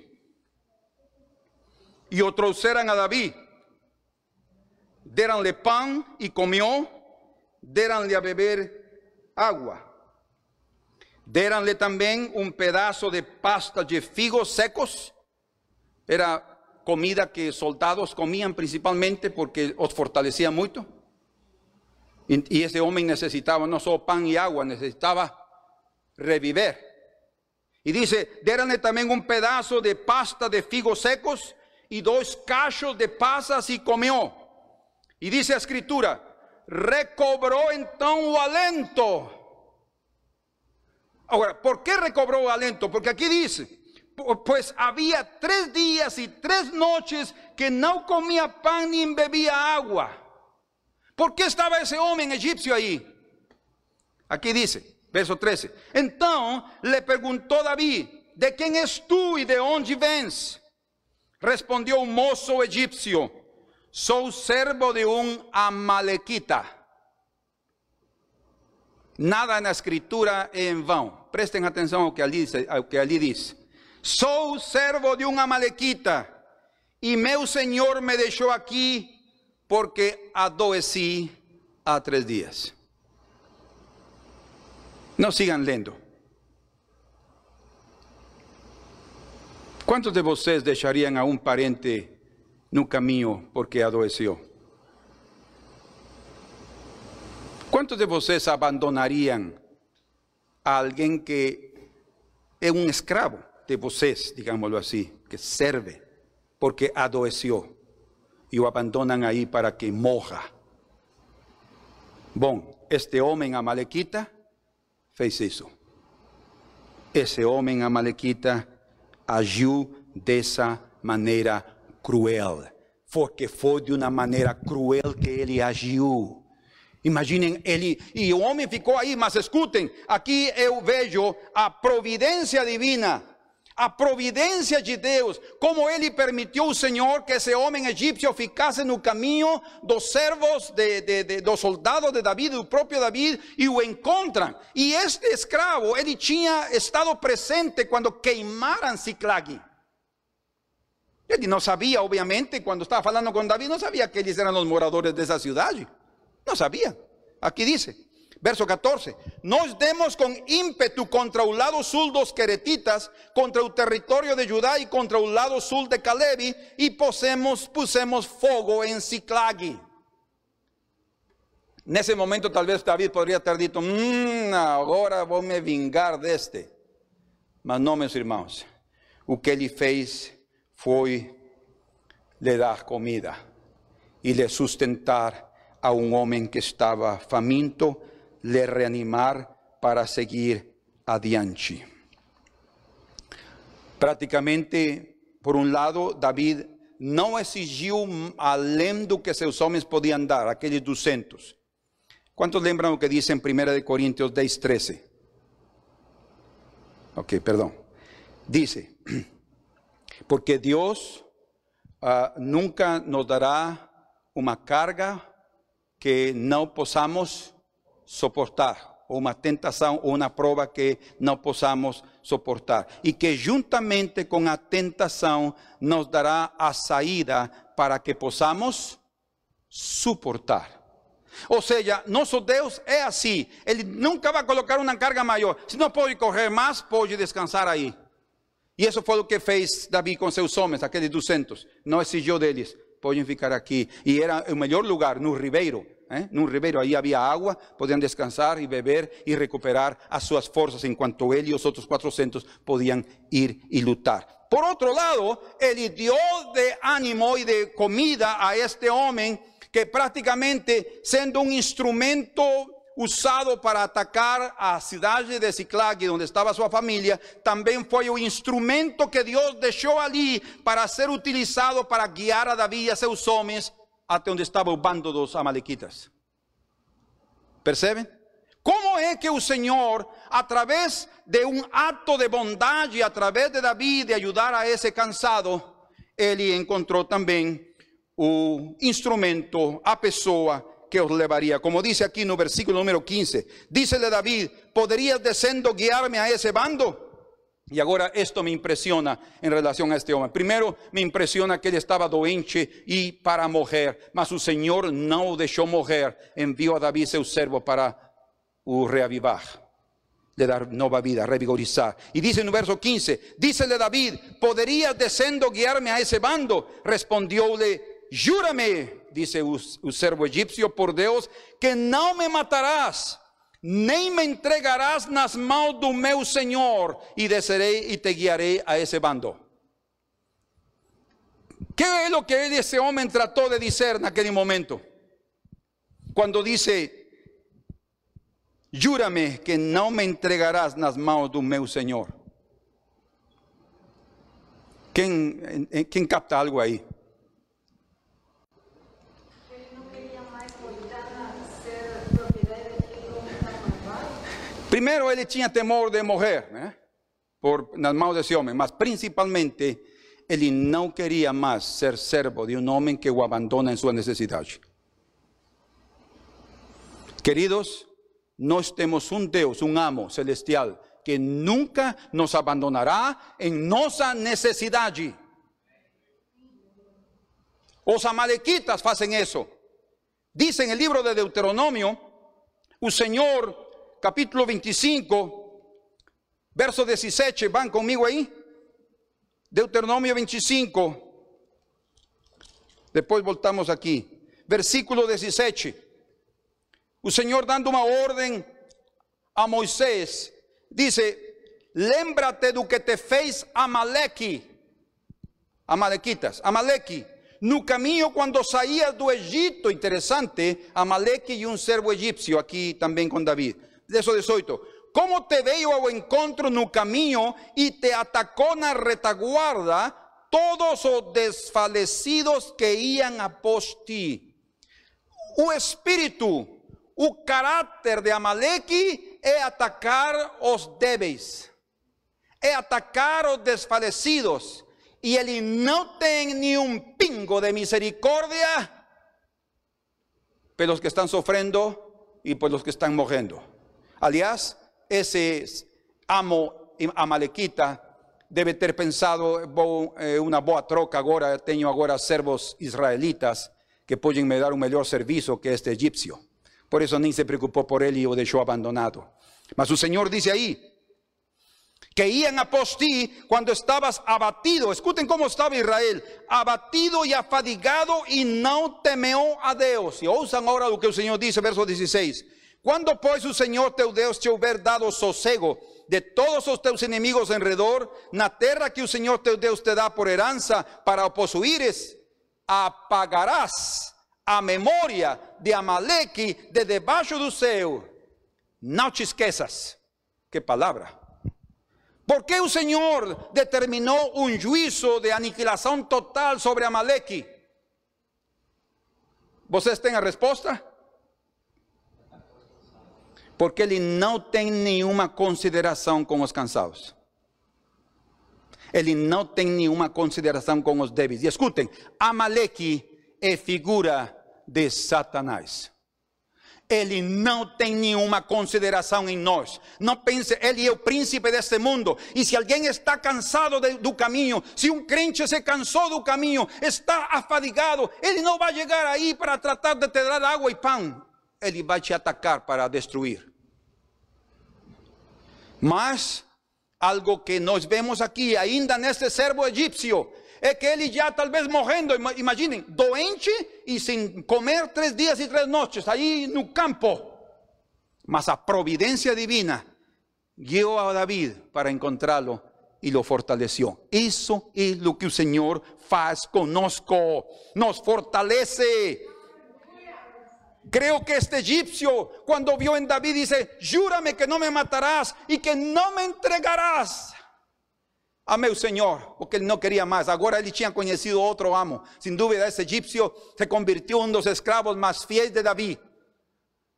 e o trouxeram a Davi. Deram-lhe pão e comió, deram-lhe a beber água. Deram-lhe também um de pasta de figos secos. Era comida que soldados comiam principalmente porque os fortalecia muito. E esse homem necessitava não só pão e água, necessitava reviver. Y dice, déranle también un pedazo de pasta de figos secos y dos cachos de pasas y comió. Y dice la escritura, recobró entonces el alento. Ahora, ¿por qué recobró el alento? Porque aquí dice, pues había tres días y tres noches que no comía pan ni bebía agua. ¿Por qué estaba ese hombre egipcio ahí? Aquí dice, Verso 13. Então le perguntou Davi: De quem és tu e de onde vens? Respondeu o moço egípcio: Sou servo de um amalequita. Nada na escritura é em vão. Prestem atenção ao que ali, ao que ali diz. Sou servo de um amalequita e meu senhor me deixou aqui porque adoeci há três dias. No sigan lendo. ¿Cuántos de ustedes dejarían a un pariente no camino porque adoeció? ¿Cuántos de ustedes abandonarían a alguien que es un esclavo de ustedes, digámoslo así, que sirve porque adoeció y lo abandonan ahí para que moja? Bueno, este hombre amalequita fez isso. Esse homem amalequita agiu dessa maneira cruel, porque foi de uma maneira cruel que ele agiu. Imaginem ele, e o homem ficou aí, mas escutem, aqui eu vejo a providência divina a providência de Deus, como ele permitiu o Senhor que esse homem egípcio ficasse no caminho dos servos, de, de, de, dos soldados de Davi, do próprio Davi, e o encontram. E este escravo, ele tinha estado presente quando queimaram Ciclag. Ele não sabia, obviamente, quando estava falando com Davi, não sabia que eles eram os moradores dessa cidade. Não sabia. Aqui diz. Verso 14. Nos demos con ímpetu contra un lado sul dos queretitas, contra el territorio de Judá y contra un lado sul de Calebi, y pusemos, pusemos fuego en Ciclagi. En ese momento tal vez David podría estar dicho, "Mm, agora vou me vingar deste. Mas não, meus irmãos, o que ele fez foi lhe dar comida e lhe sustentar a um homem que estava faminto, lhe reanimar para seguir adiante. Praticamente, por um lado, David não exigiu além do que seus homens podiam dar, aqueles 200. Quantos lembram o que diz em 1 de Coríntios 10, 13? Ok, perdão. Dice, porque Deus ah, nunca nos dará uma carga que não possamos soportar, ou uma tentação ou uma prova que não possamos soportar. E que juntamente com a tentação nos dará a saída para que possamos suportar. Ou seja, nosso Deus é assim. Ele nunca vai colocar uma carga maior. Se não pode correr mais, pode descansar aí. E isso foi o que fez Davi com seus homens, aqueles 200. Não exigiu deles, podem ficar aqui. E era o melhor lugar, no ribeiro. ¿Eh? Num ribeiro, aí havia água, podiam descansar e beber e recuperar as suas forças, enquanto ele e os outros 400 podiam ir e lutar. Por outro lado, ele deu de ânimo e de comida a este homem que praticamente sendo um instrumento usado para atacar a cidade de Ciclague, onde estava sua família, também foi o instrumento que Deus deixou ali para ser utilizado para guiar a Davi e a seus homens até onde estava o bando dos amalequitas. Percebem? Como é que o Senhor, através de um ato de bondade, através de Davi, de ajudar a esse cansado, ele encontrou também o instrumento, a pessoa que os levaria. Como dice aquí no versículo número 15, dícele David, ¿podrías descendo guiarme a ese bando? Y ahora esto me impresiona en relación a este hombre. Primero me impresiona que él estaba doente y para morrer, mas su Señor no dejó morrer, envió a David su servo para o reavivar, de dar nueva vida, revigorizar. Y dice en el verso 15, dícele David, ¿podrías descendo guiarme a ese bando? Respondióle, júrame, dice o servo egipcio, por Deus, que não me matarás, nem me entregarás nas mãos do meu Senhor, e descerei e te guiarei a esse bando. Que é o que esse homem tratou de dizer naquele momento? Quando disse, júrame que não me entregarás nas mãos do meu Senhor. Quem, quem capta algo aí? Primeiro ele tinha temor de morrer, né? Por nas mãos desse homem, mas principalmente ele não queria mais ser servo de um homem que o abandona em sua necessidade. Queridos, nós temos um Deus, um amo celestial, que nunca nos abandonará em nossa necessidade. Os amalequitas fazem isso. Dice en el libro de Deuteronomio, o Senhor capítulo 25, verso 17, ¿van conmigo ahí? Deuteronomio 25. Después voltamos aquí. Versículo 17. El Señor dando una orden a Moisés, dice, lémbrate de que te fez Amalequi, Amalequitas, Amalequi, no caminho quando saías do Egito, interessante, Amaleque e um servo egípcio, aqui também com David. Verso 18. Como te veio ao encontro no caminho e te atacou na retaguarda todos os desfalecidos que iam após ti. O espírito, o caráter de Amaleque é atacar os débeis, é atacar os desfalecidos. E ele não tem nenhum pingo de misericórdia pelos que estão sofrendo e por los que estão morrendo. Aliás, esse amo amalequita deve ter pensado, eh, uma boa troca agora, tenho agora servos israelitas que podem me dar um melhor serviço que este egípcio. Por isso nem se preocupou por ele e o deixou abandonado. Mas o Senhor diz aí, que iban a pos ti cuando estabas abatido. Escuchen cómo estaba Israel, abatido y afadigado y no temeó a Dios. Y ousan ahora lo que el Señor dice, verso 16. Cuando pues el Señor teu Deus te hubiera dado sosego de todos os teus inimigos alrededor, na terra que el Señor teu Deus te da por heranza para possuires, apagarás a memoria de Amaleque de debaixo do céu. Não te esqueças. Que palavra. ¿Por qué el Señor determinó un juicio de aniquilación total sobre Amaleque? ¿Vocês têm a resposta? Porque ele não tem nenhuma consideração com os cansados. Ele não tem nenhuma consideração com os débeis. E escutem, Amaleque é figura de Satanás. Ele não tem nenhuma consideração em nós. Não pense, ele é o príncipe deste mundo. E se alguém está cansado de, do caminho, se um crente se cansou do caminho, está afadigado, ele não vai chegar aí para tratar de te dar água e pão. Ele vai te atacar para destruir. Mas algo que nós vemos aqui, ainda neste servo egípcio, é que ele já talvez morrendo, imaginem, doente e sem comer três dias e três noites, aí no campo. Mas a providência divina guiou a David para encontrá-lo e lo fortaleció. Isso é o que o Senhor faz conosco, nos fortalece. Creo que este egipcio, cuando vio en David, dice, júrame que no me matarás y que no me entregarás a meu Señor, porque él no quería más. Ahora él tinha conhecido otro amo. Sin duda, ese egipcio se convirtió en uno de los esclavos más fieles de David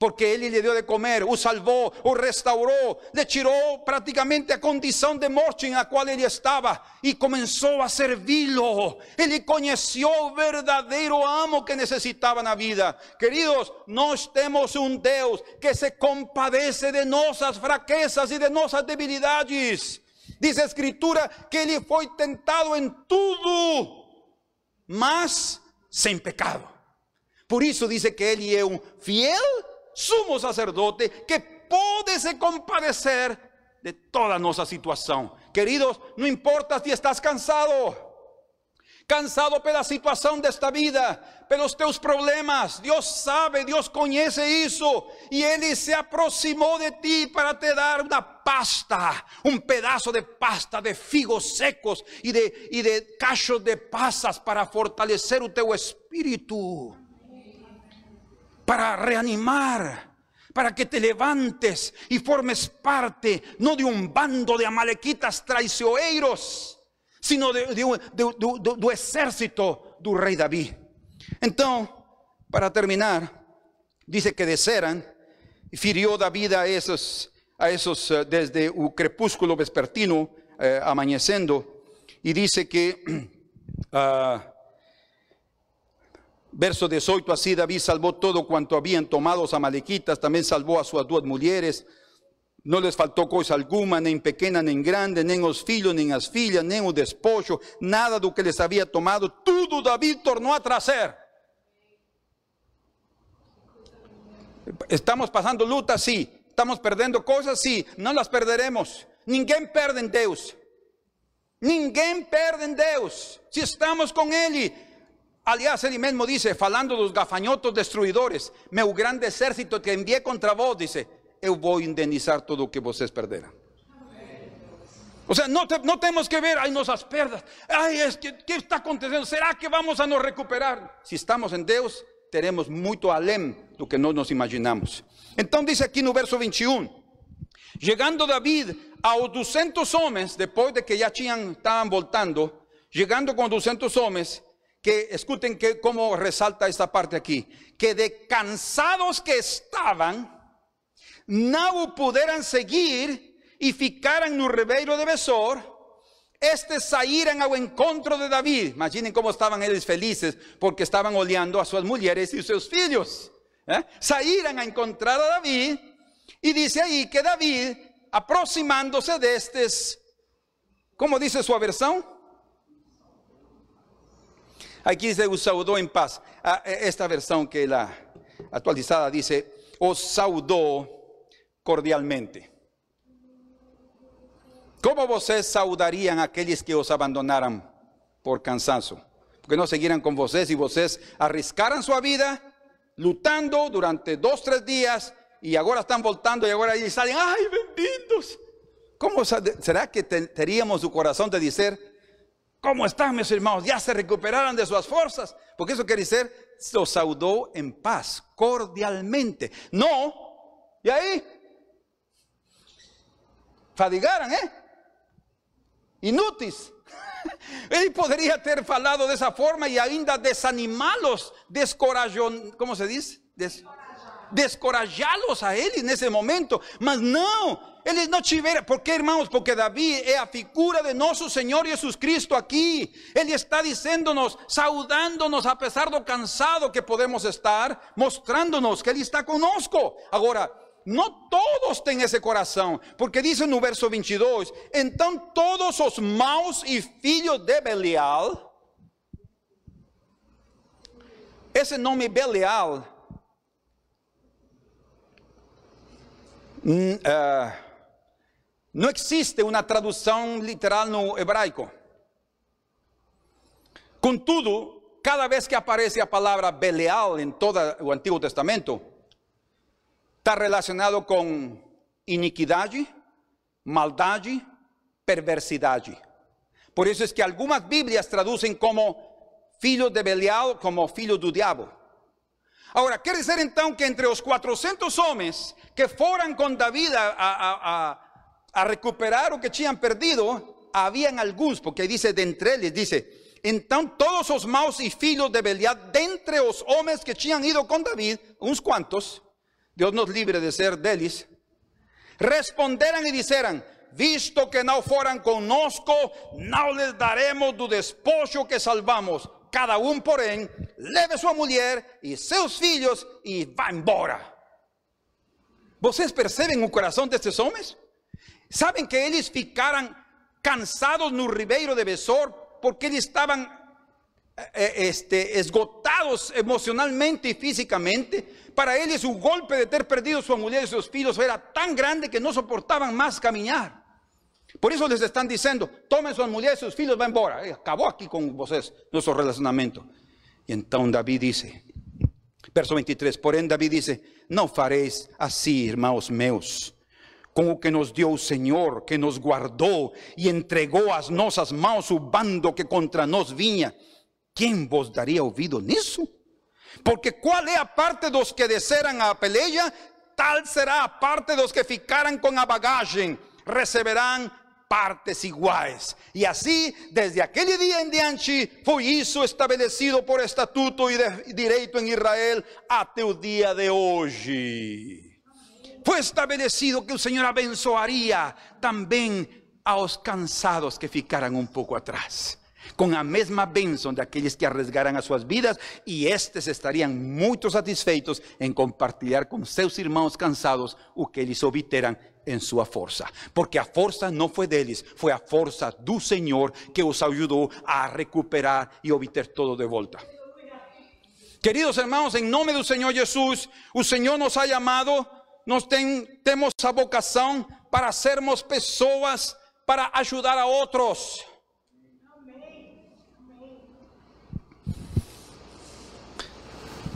porque ele lhe deu de comer, o salvou, o restaurou, le tirou praticamente a condição de morte em a qual ele estava e começou a servi-lo. Ele conheceu o verdadeiro amo que necessitava na vida. Queridos, nós temos um Deus que se compadece de nossas fraquezas e de nossas debilidades. Diz a Escritura que ele foi tentado em tudo, mas sem pecado. Por isso diz que ele é um fiel sumo sacerdote que puede se compadecer de toda nuestra situación. Queridos, no importa si estás cansado, cansado por la situación de esta vida, pelos teus problemas. Dios sabe, Dios conoce eso. Y Él se aproximó de ti para te dar una pasta, un pedazo de pasta de figos secos y de, y de cachos de pasas para fortalecer tu espíritu para reanimar, para que te levantes y formes parte, no de un bando de amalequitas traicioneros, sino de, de, de, do exército del rey David. Entonces, para terminar, dice que de Seran, firió David a esos, a esos eh, desde el crepúsculo vespertino, eh, amaneciendo, y dice que uh, Verso 18, así David salvó todo cuanto habían tomado los amalequitas, también salvó a sus dos mujeres. No les faltó cosa alguna, ni pequeña ni grande, ni los filhos, ni las filhas, ni un despojo, nada de lo que les había tomado. Todo David tornó a traer. Estamos pasando luta, sí. Estamos perdiendo cosas, sí. No las perderemos. Ninguém perde en Deus. Ninguém perde en Deus. Si estamos con Él. Aliás, él mismo dice, falando los gafanhotos destruidores, meu grande ejército que envié contra vos, dice, eu vou indenizar todo lo que vocês perderam. O sea, no, no tenemos que ver, ay, nuestras perdas, ay, es que, ¿qué está aconteciendo? ¿Será que vamos a nos recuperar? Si estamos en Dios, teremos muito além do que no nos imaginamos. Entonces dice aquí no verso 21, llegando David a 200 hombres, después de que ya estaban voltando, llegando con 200 hombres, que escuchen que cómo resalta esta parte aquí, que de cansados que estaban, no pudieran seguir y ficaran en un ribeiro de Besor, este saíran al encuentro de David. Imaginen cómo estaban ellos felices porque estaban oleando a sus mujeres y sus hijos. ¿eh? Saíran a encontrar a David y dice ahí que David, aproximándose de estos, ¿cómo dice su versión? Aquí os saudó en paz. Ah, e, esta versión que la actualizada dice, os saudó cordialmente. Como vocês saudariam aqueles que os abandonaram por cansaço? Porque não seguiram com vocês e vocês arriscaram sua vida lutando durante dois, três dias e agora estão voltando e agora eles saem, ai, benditos. Como será que teríamos o coração de dizer, como estão meus irmãos? Já se recuperaram de suas forças? Porque isso quer dizer, los saudou em paz, cordialmente. Não, e aí? Fadigaram, eh? Inúteis. Ele poderia ter falado dessa forma e ainda desanimá-los, descorajou, como se diz? Des, a ele nesse momento, mas não, eles não tiveram, por que irmãos? Porque Davi é a figura de nosso Senhor Jesus Cristo aqui, ele está dizendo-nos, saudando-nos a pesar do cansado que podemos estar, mostrando-nos que ele está conosco. Agora, não todos têm esse coração, porque diz no verso 22: então todos os maus e filhos de Belial, esse nome Belial, uh, não existe uma tradução literal no hebraico. Contudo, cada vez que aparece a palavra Belial em todo o Antigo Testamento, está relacionado com iniquidade, maldade, perversidade. Por isso é que algumas Bíblias traduzem como filho de Belial, como filho do diabo. Agora, quer dizer então que entre os 400 homens que foram com David a, a, a, a recuperar o que tinham perdido, haviam alguns, porque diz dentre eles, diz, então todos os maus e filhos de Belial, dentre os homens que tinham ido com David, uns quantos, Deus nos livre de ser deles, responderam e disseram: Visto que não foram conosco, não lhes daremos do despojo que salvamos. Cada um, porém, leve sua mulher e seus filhos e vá embora. Vocês percebem o coração desses homens? Sabem que eles ficaram cansados no ribeiro de Besor porque eles estavam eh, este, esgotados emocionalmente e fisicamente para eles o golpe de ter perdido sua mulher e seus filhos era tão grande que não suportavam mais caminhar. Por isso les estão dizendo: tomem suas mulheres e seus filhos, vão embora. Acabou aqui com vocês nosso relacionamento. E então Davi disse, verso 23, porém Davi disse: Não fareis assim, irmãos meus, com o que nos deu o Senhor, que nos guardou e entregou às nossas mãos o bando que contra nós vinha. Quem vos daria ouvido nisso? Porque qual é a parte dos que desceram a peleia, tal será a parte dos que ficaram com a bagagem, partes iguais. E assim, desde aquele dia em diante, foi isso estabelecido por estatuto e direito em Israel até o dia de hoje. Foi estabelecido que o Senhor abençoaria também aos cansados que ficaram um pouco atrás com a mesma bênção daqueles que arriesgaram as suas vidas, e estes estariam muito satisfeitos em compartilhar com seus irmãos cansados o que eles obteram em sua força, porque a força não foi deles, foi a força do Senhor que os ajudou a recuperar e obter todo de volta. Queridos irmãos, em nome do Senhor Jesus, o Senhor nos ha chamado, nós tem, temos a vocação para sermos pessoas para ajudar a outros.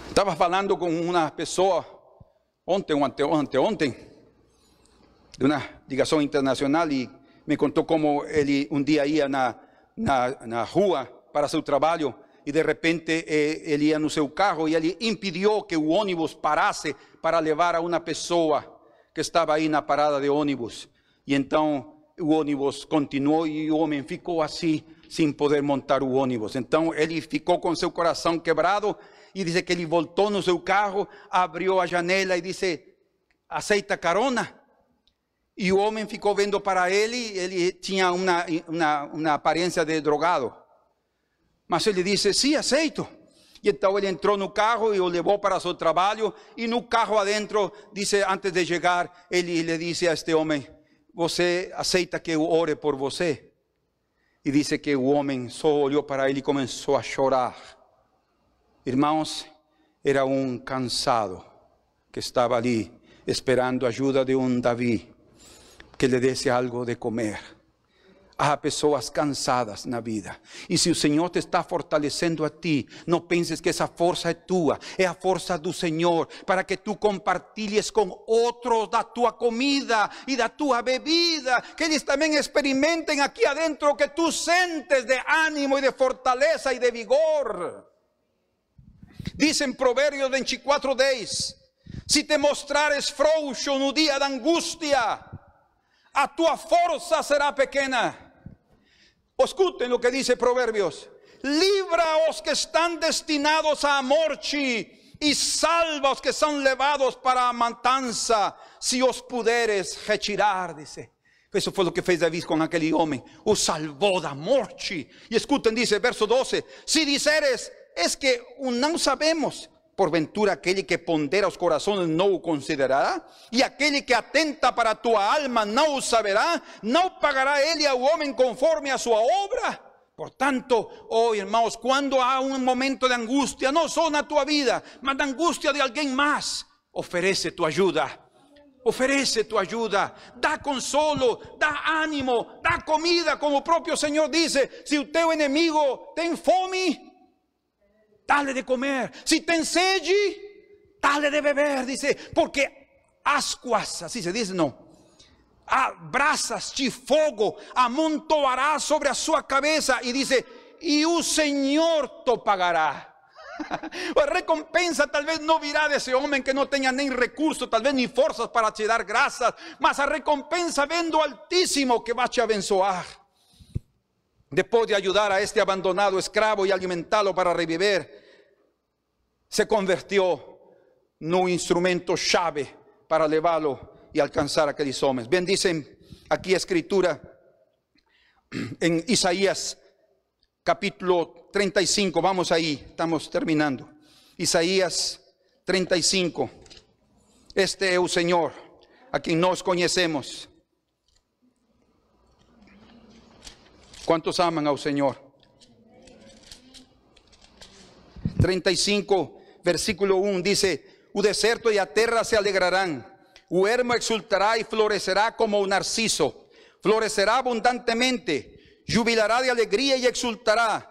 Estava falando com uma pessoa ontem ou ante, anteontem, de uma ligação internacional, e me contou como ele um dia ia na, na, na rua para seu trabalho e de repente eh, ele ia no seu carro e ele impediu que o ônibus parasse para levar a uma pessoa que estava aí na parada de ônibus. E então o ônibus continuou e o homem ficou assim, sem poder montar o ônibus. Então ele ficou com seu coração quebrado e diz que ele voltou no seu carro, abriu a janela e disse: aceita carona? E o homem ficou vendo para ele, ele tinha uma, uma, uma aparência de drogado. Mas ele disse: sim, aceito. E então ele entrou no carro e o levou para seu trabalho. E no carro adentro, disse, antes de chegar, ele lhe disse a este homem: Você aceita que eu ore por você? E disse que o homem só olhou para ele e começou a chorar. Irmãos, era um cansado que estava ali esperando a ajuda de um Davi que lhe desse algo de comer. Há pessoas cansadas na vida. E se o Senhor te está fortalecendo a ti, não penses que essa força é tua, é a força do Senhor, para que tu compartilhes com outros da tua comida e da tua bebida, que eles também experimentem aqui adentro que tu sentes de ânimo e de fortaleza e de vigor. Diz em Provérbios 24, 10: Se te mostrares frouxo no dia da angústia, a tua força será pequena. Escutem o que diz Proverbios. Libra os que estão destinados à morte e salva os que são levados para a matança, se os puderes retirar, dice. Isso foi o que fez David com aquele homem, o salvou da morte. E escutem, diz verso 12: Se disseres, es que não sabemos, porventura aquele que pondera os corações não o considerará, e aquele que atenta para tua alma não o saberá, não pagará ele ao homem conforme a sua obra. Portanto, oh irmãos, quando há um momento de angústia, não só na tua vida, mas da angústia de alguém mais, oferece tua ajuda. Oferece tua ajuda, dá consolo, dá ânimo, dá comida, como o próprio Senhor disse: se o teu inimigo tem fome, dale de comer. Si ten sede, dale de beber, dice, porque ascuas, así se dice, no. A brasas de fogo amontoará sobre a sua cabeça e dice, e o Senhor te pagará. A recompensa talvez não virá desse homem que não tenha nem recursos, talvez nem forças para te dar graças, mas a recompensa vem do Altíssimo que vai te abençoar. Después de ayudar a este abandonado esclavo y alimentarlo para revivir, se convirtió en un instrumento llave para llevarlo y alcanzar a aquellos hombres. Bien dicen aquí escritura en Isaías capítulo 35, vamos ahí, estamos terminando. Isaías 35, este es el Señor a quien nos conocemos. ¿Cuántos aman al Señor? 35, versículo 1 dice, "Un deserto y a tierra se alegrarán, o ermo exultará y florecerá como un narciso, florecerá abundantemente, jubilará de alegría y exultará.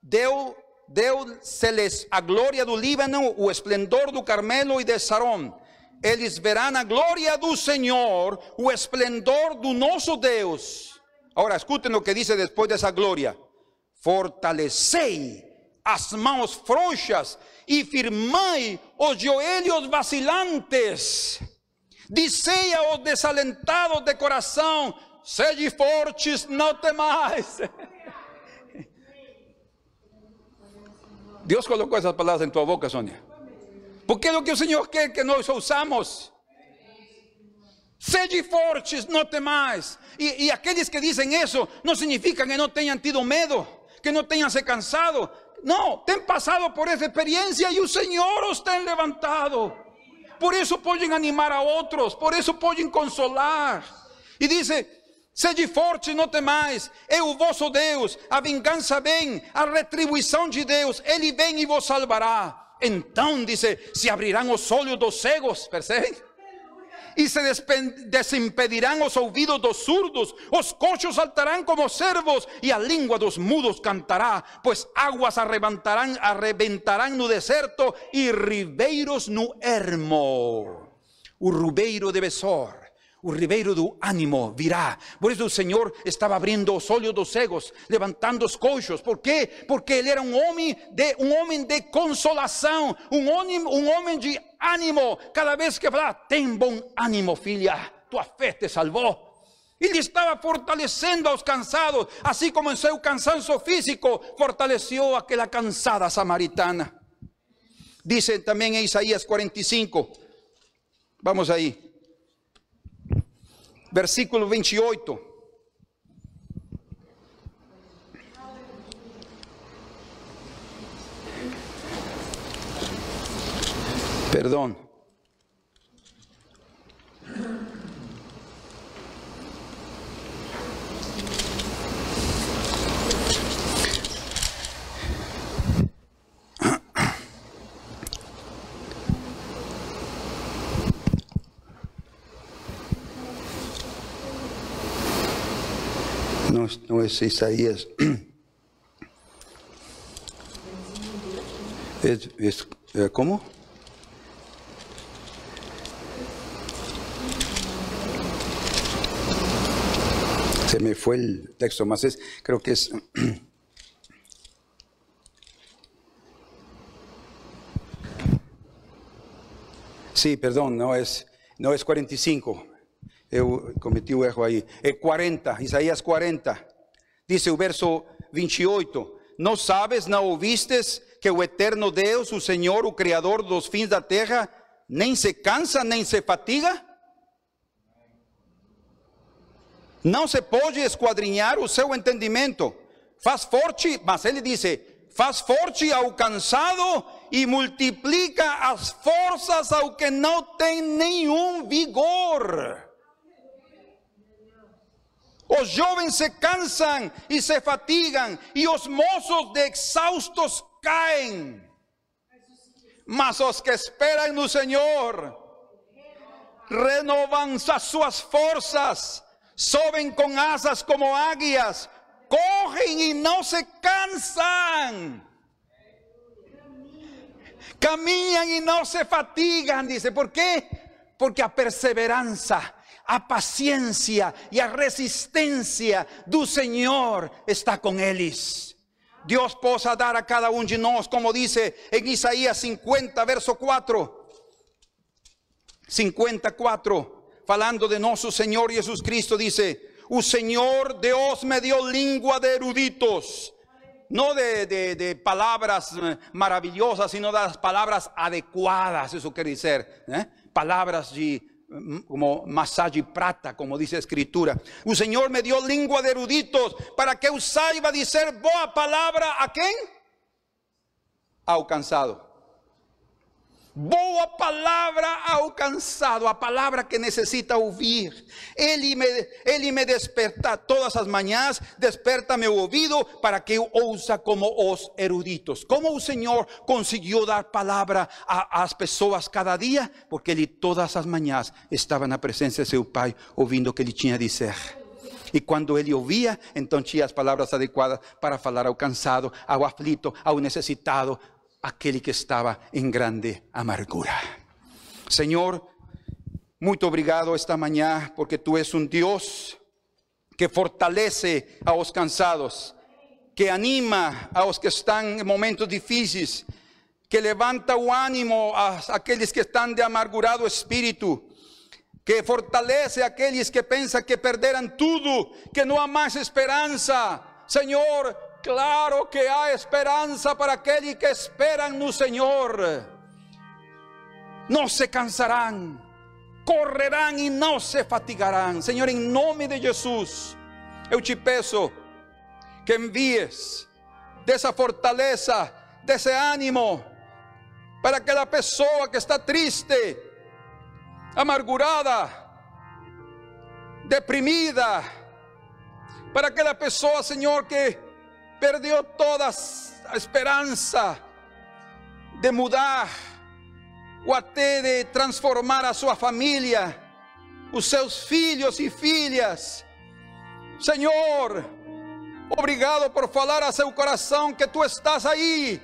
Deu, deu se les a gloria do Líbano, o esplendor do Carmelo y de Sarón. Eles verán a gloria do Señor, o esplendor do nosso Deus. Ahora escuchen lo que dice después de esa gloria. Fortalecei as mãos frouxas e firmai os joelhos vacilantes. Dizei aos desalentados de coração: sede fortes, não temais. Deus colocou essas palavras em tua boca, Sônia. Porque é o que o Senhor quer que nós usamos. Sede fortes, no temais. Y, y aquellos que dicen eso no significa que no tengan tido medo, que no tengan se cansado. No, ten pasado por esa experiencia y el Señor os ten levantado. Por eso pueden animar a otros, por eso pueden consolar. Y dice, Sede forte, não temais, é o vosso Deus, a vingança vem, a retribuição de Deus, Ele vem e vos salvará. Então, dice, se abrirão os olhos dos cegos, percebem? Y se desimpedirán los oídos dos surdos, los cochos saltarán como cervos y a lengua dos mudos cantará, pues aguas arrebentarán, arrebentarán no deserto y ribeiros no ermo. O rubeiro de Besor o ribeiro do ánimo virá. Por isso o Senhor estava abrindo os olhos dos cegos, levantando os coxos. Por quê? Porque ele era um homem de um homem de consolação, um homem, um homem de ânimo. Cada vez que falava, tem bom ânimo, filha, tua fé te salvou. Ele estava fortalecendo aos cansados, assim como em seu cansanço físico, fortaleceu aquela cansada samaritana. Dice também em Isaías 45. Vamos aí versículo 28. Perdón. No, es Isaías. Es, es, eh, ¿Cómo? Se me fue el texto más, es, creo que es... Sí, perdón, no es, no es 45. Eu cometi o erro aí. É 40, Isaías 40. Dice o verso 28. Não sabes, não ouvistes que o eterno Deus, o Senhor, o Criador dos fins da terra, nem se cansa, nem se fatiga? Não se pode esquadrinhar o seu entendimento. Faz forte, mas ele diz: faz forte ao cansado e multiplica as forças ao que não tem nenhum vigor. Os jovens se cansam e se fatigam, e os moços de exaustos caem. Mas os que esperam no Senhor renovam as suas forças, sobem com asas como águias, correm e não se cansam. Caminham e não se fatigam, dice. ¿Por quê? Porque a perseverança, a paciência e a resistência do Senhor está com eles. Deus possa dar a cada um de nós, como dice em Isaías 50, verso 4. 54, falando de nosso Senhor Jesus Cristo, dice: O Senhor Deus me dio língua de eruditos. No de, de, de palabras eh, maravillosas, sino de las palabras adecuadas, eso quiere decir, ¿eh? palabras de, como masaje prata, como dice escritura. El Señor me dio lengua de eruditos para que eu saiba dizer boa palabra a quem? Ao cansado. Boa palavra ao cansado, a palavra que necessita ouvir. Ele me, ele me desperta todas as manhãs, desperta meu ouvido para que eu ouça como os eruditos. Como o Senhor conseguiu dar palavra às pessoas cada dia? Porque ele todas as manhãs estava na presença de seu Pai, ouvindo o que ele tinha a dizer. E quando ele ouvia, então tinha as palavras adequadas para falar ao cansado, ao aflito, ao necessitado, aquele que estava em grande amargura. Senhor, muito obrigado esta manhã, porque tu és um Deus que fortalece a os cansados, que anima a os que estão em momentos difíceis, que levanta o ânimo a aqueles que estão de amargurado espírito, que fortalece aqueles que pensam que perderam tudo, que não há mais esperança. Senhor, Claro que hay esperanza para aquellos que esperan no Señor. No se cansarán, correrán y no se fatigarán. Señor, en nombre de Jesús, eu te peço que envíes de esa fortaleza, de ese ánimo, para aquela pessoa que está triste, amargurada, deprimida, para aquela pessoa, Senhor, que perdió toda esperança de mudar ou até de transformar a sua família, os seus filhos e filhas. Senhor, obrigado por falar a seu coração que tu estás aí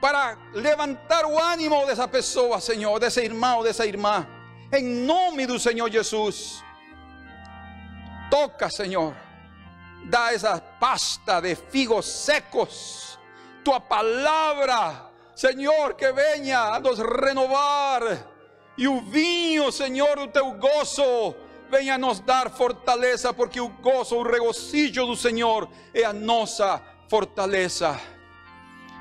para levantar o ânimo dessa pessoa, Senhor, desse irmão, dessa irmã. Em nome do Senhor Jesus. Toca, Senhor da esa pasta de figos secos. Tu palabra, Señor, que venha a nos renovar. E o vinho, Senhor, o teu gozo, venha nos dar fortaleza, porque o gozo, o regocijo do Senhor é a nossa fortaleza.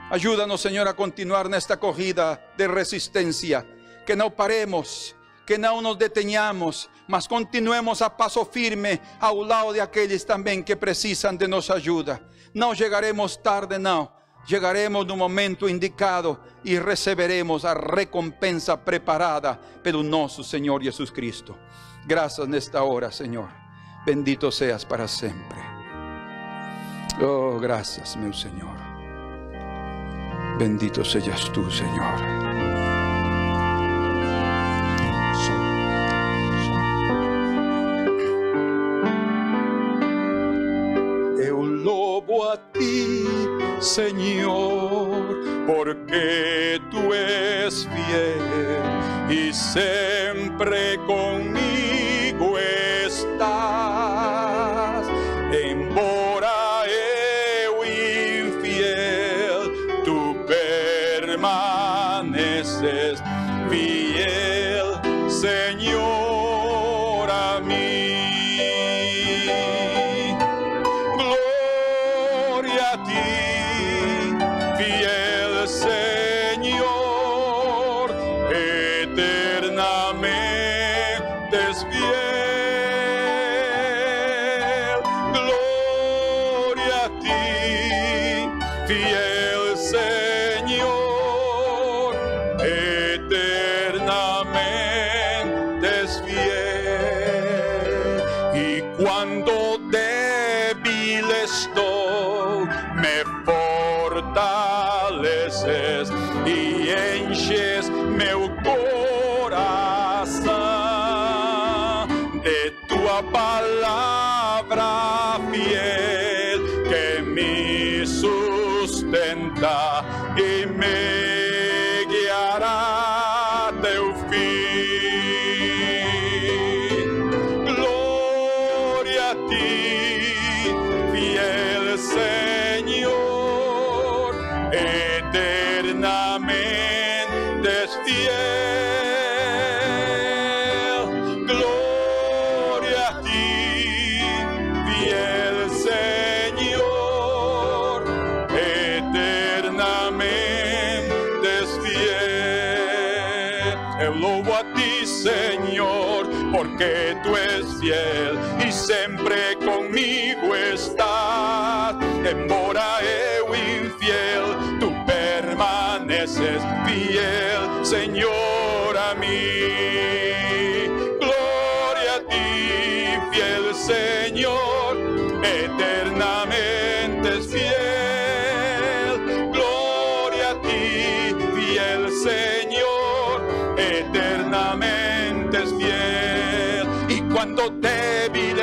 Ajuda-nos, Senhor, a continuar nesta corrida de resistência, que não paremos, que não nos detenhamos, mas continuemos a paso firme ao lado de aqueles também que precisam de nossa ajuda. Não chegaremos tarde, não. Chegaremos no momento indicado e receberemos a recompensa preparada pelo nosso Senhor Jesus Cristo. Graças nesta hora, Senhor. Bendito seas para sempre. Oh, graças, meu Senhor. Bendito seas tú, Senhor. tú es fiel y siempre conmigo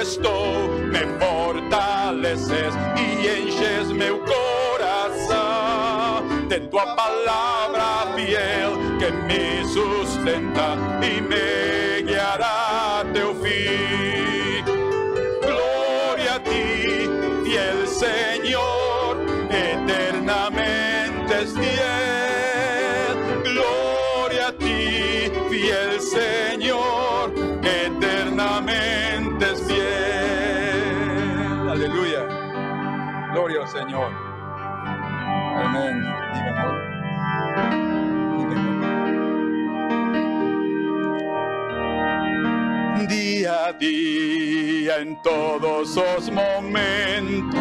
estou, me fortaleces e enches meu coração. de tua palavra fiel que me sustenta e me guiará até teu fim. Señor. Día a día, en todos los momentos,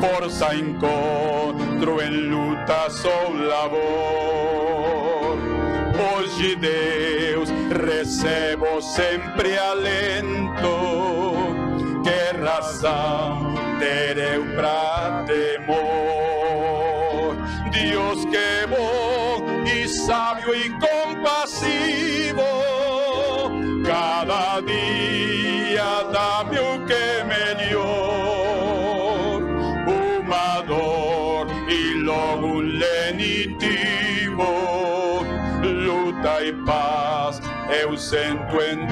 forza encontro en luta sou labor. Hoje Deus recebo sempre alento, que razão rendere un grande amor. Dios que bon y sabio y compasivo, cada día dame un que me dio. Humador y luego un lenitivo, luta y paz, eu sento en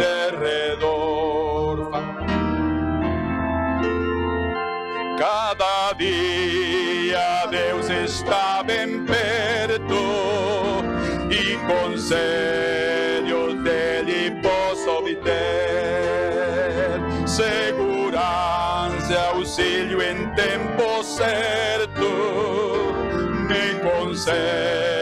desierto me concede.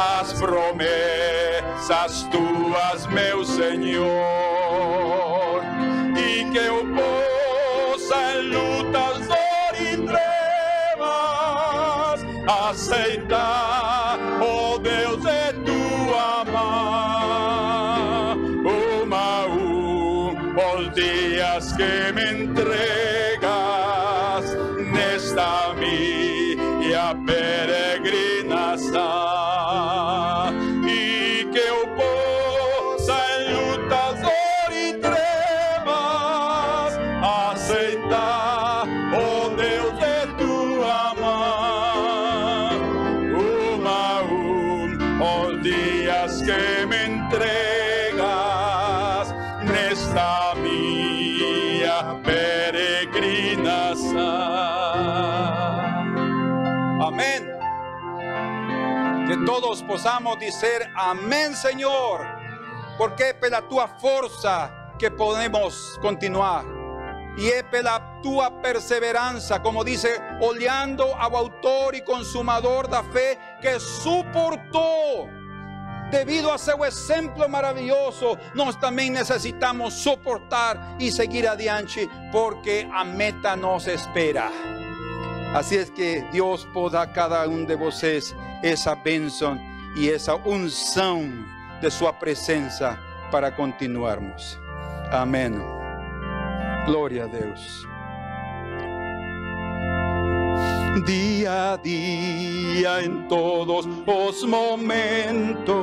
As promessas tuas, meu Senhor, e que eu possa possamos dizer amém, Senhor, porque é pela tua força que podemos continuar. E é pela tua perseverança, como dice, olhando ao autor e consumador da fé, que suportou. Debido a seu exemplo maravilhoso, nós também necessitamos suportar e seguir adiante, porque a meta nos espera. Así es que Dios poda cada um de vocês essa bênção e essa unção de sua presença para continuarmos. Amém. Glória a Deus. Día a día en todos os momentos,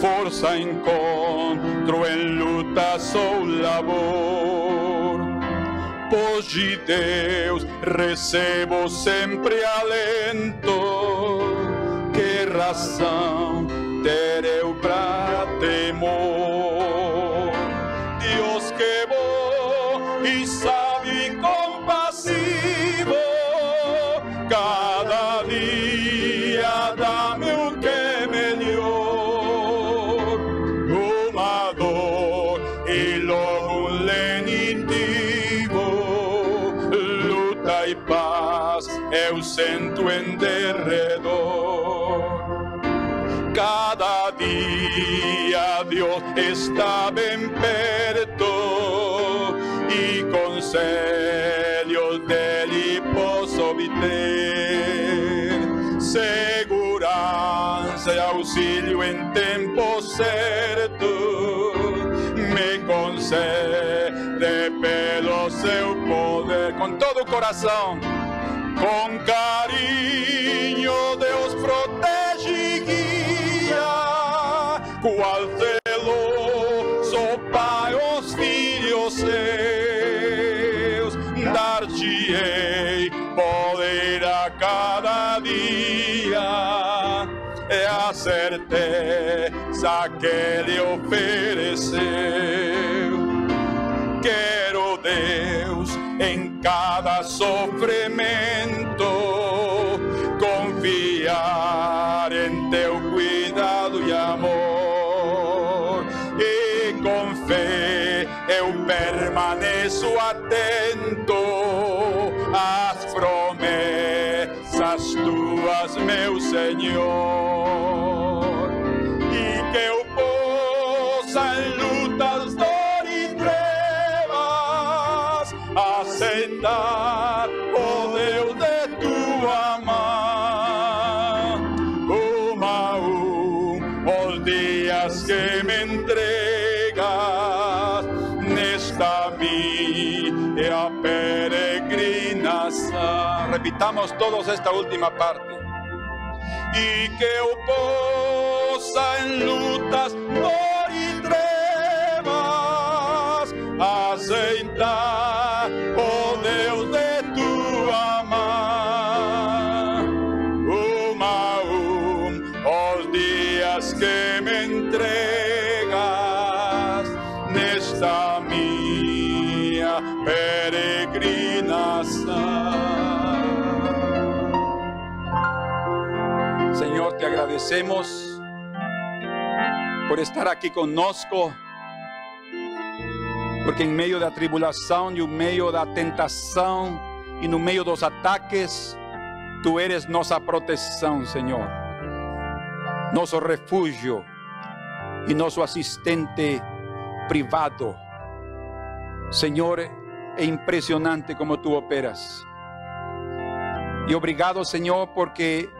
força encontro en lutas ou labor. Pois de Deus recebo sempre alento, que razão tereu para está bem perto e conselhos dele posso obter. Segurança e auxílio em tempo certo me concede pelo seu poder com todo o coração. Com carinho Deus protege e guia, qual Pai os filhos seus, dar-te-ei poder a cada dia, é a certeza que Ele ofereceu. Quero Deus em cada sofrimento confiar permaneço atento às promessas tuas, meu Senhor, Repitamos todos esta última parte. E que eu possa em lutas, dor e trevas aceitar, agradecemos por estar aqui conosco, porque em meio da tribulação e no meio da tentação e no meio dos ataques, tu eres nossa proteção, Senhor. nosso refúgio e nosso assistente privado. Senhor, é impressionante como tu operas. E obrigado, Senhor, porque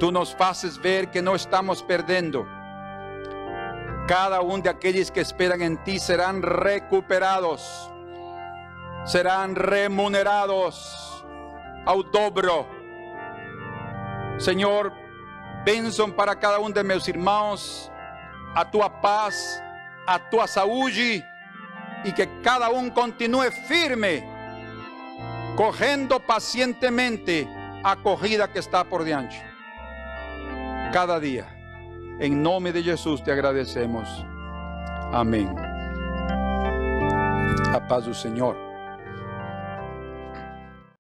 tu nos fazes ver que não estamos perdendo. Cada um de aqueles que esperam em ti serão recuperados, serão remunerados ao dobro. Senhor, bênção para cada um de meus irmãos, a tua paz, a tua saúde e que cada um continue firme, correndo pacientemente a que está por diante. Cada dia. Em nome de Jesus te agradecemos. Amém. A paz do Senhor.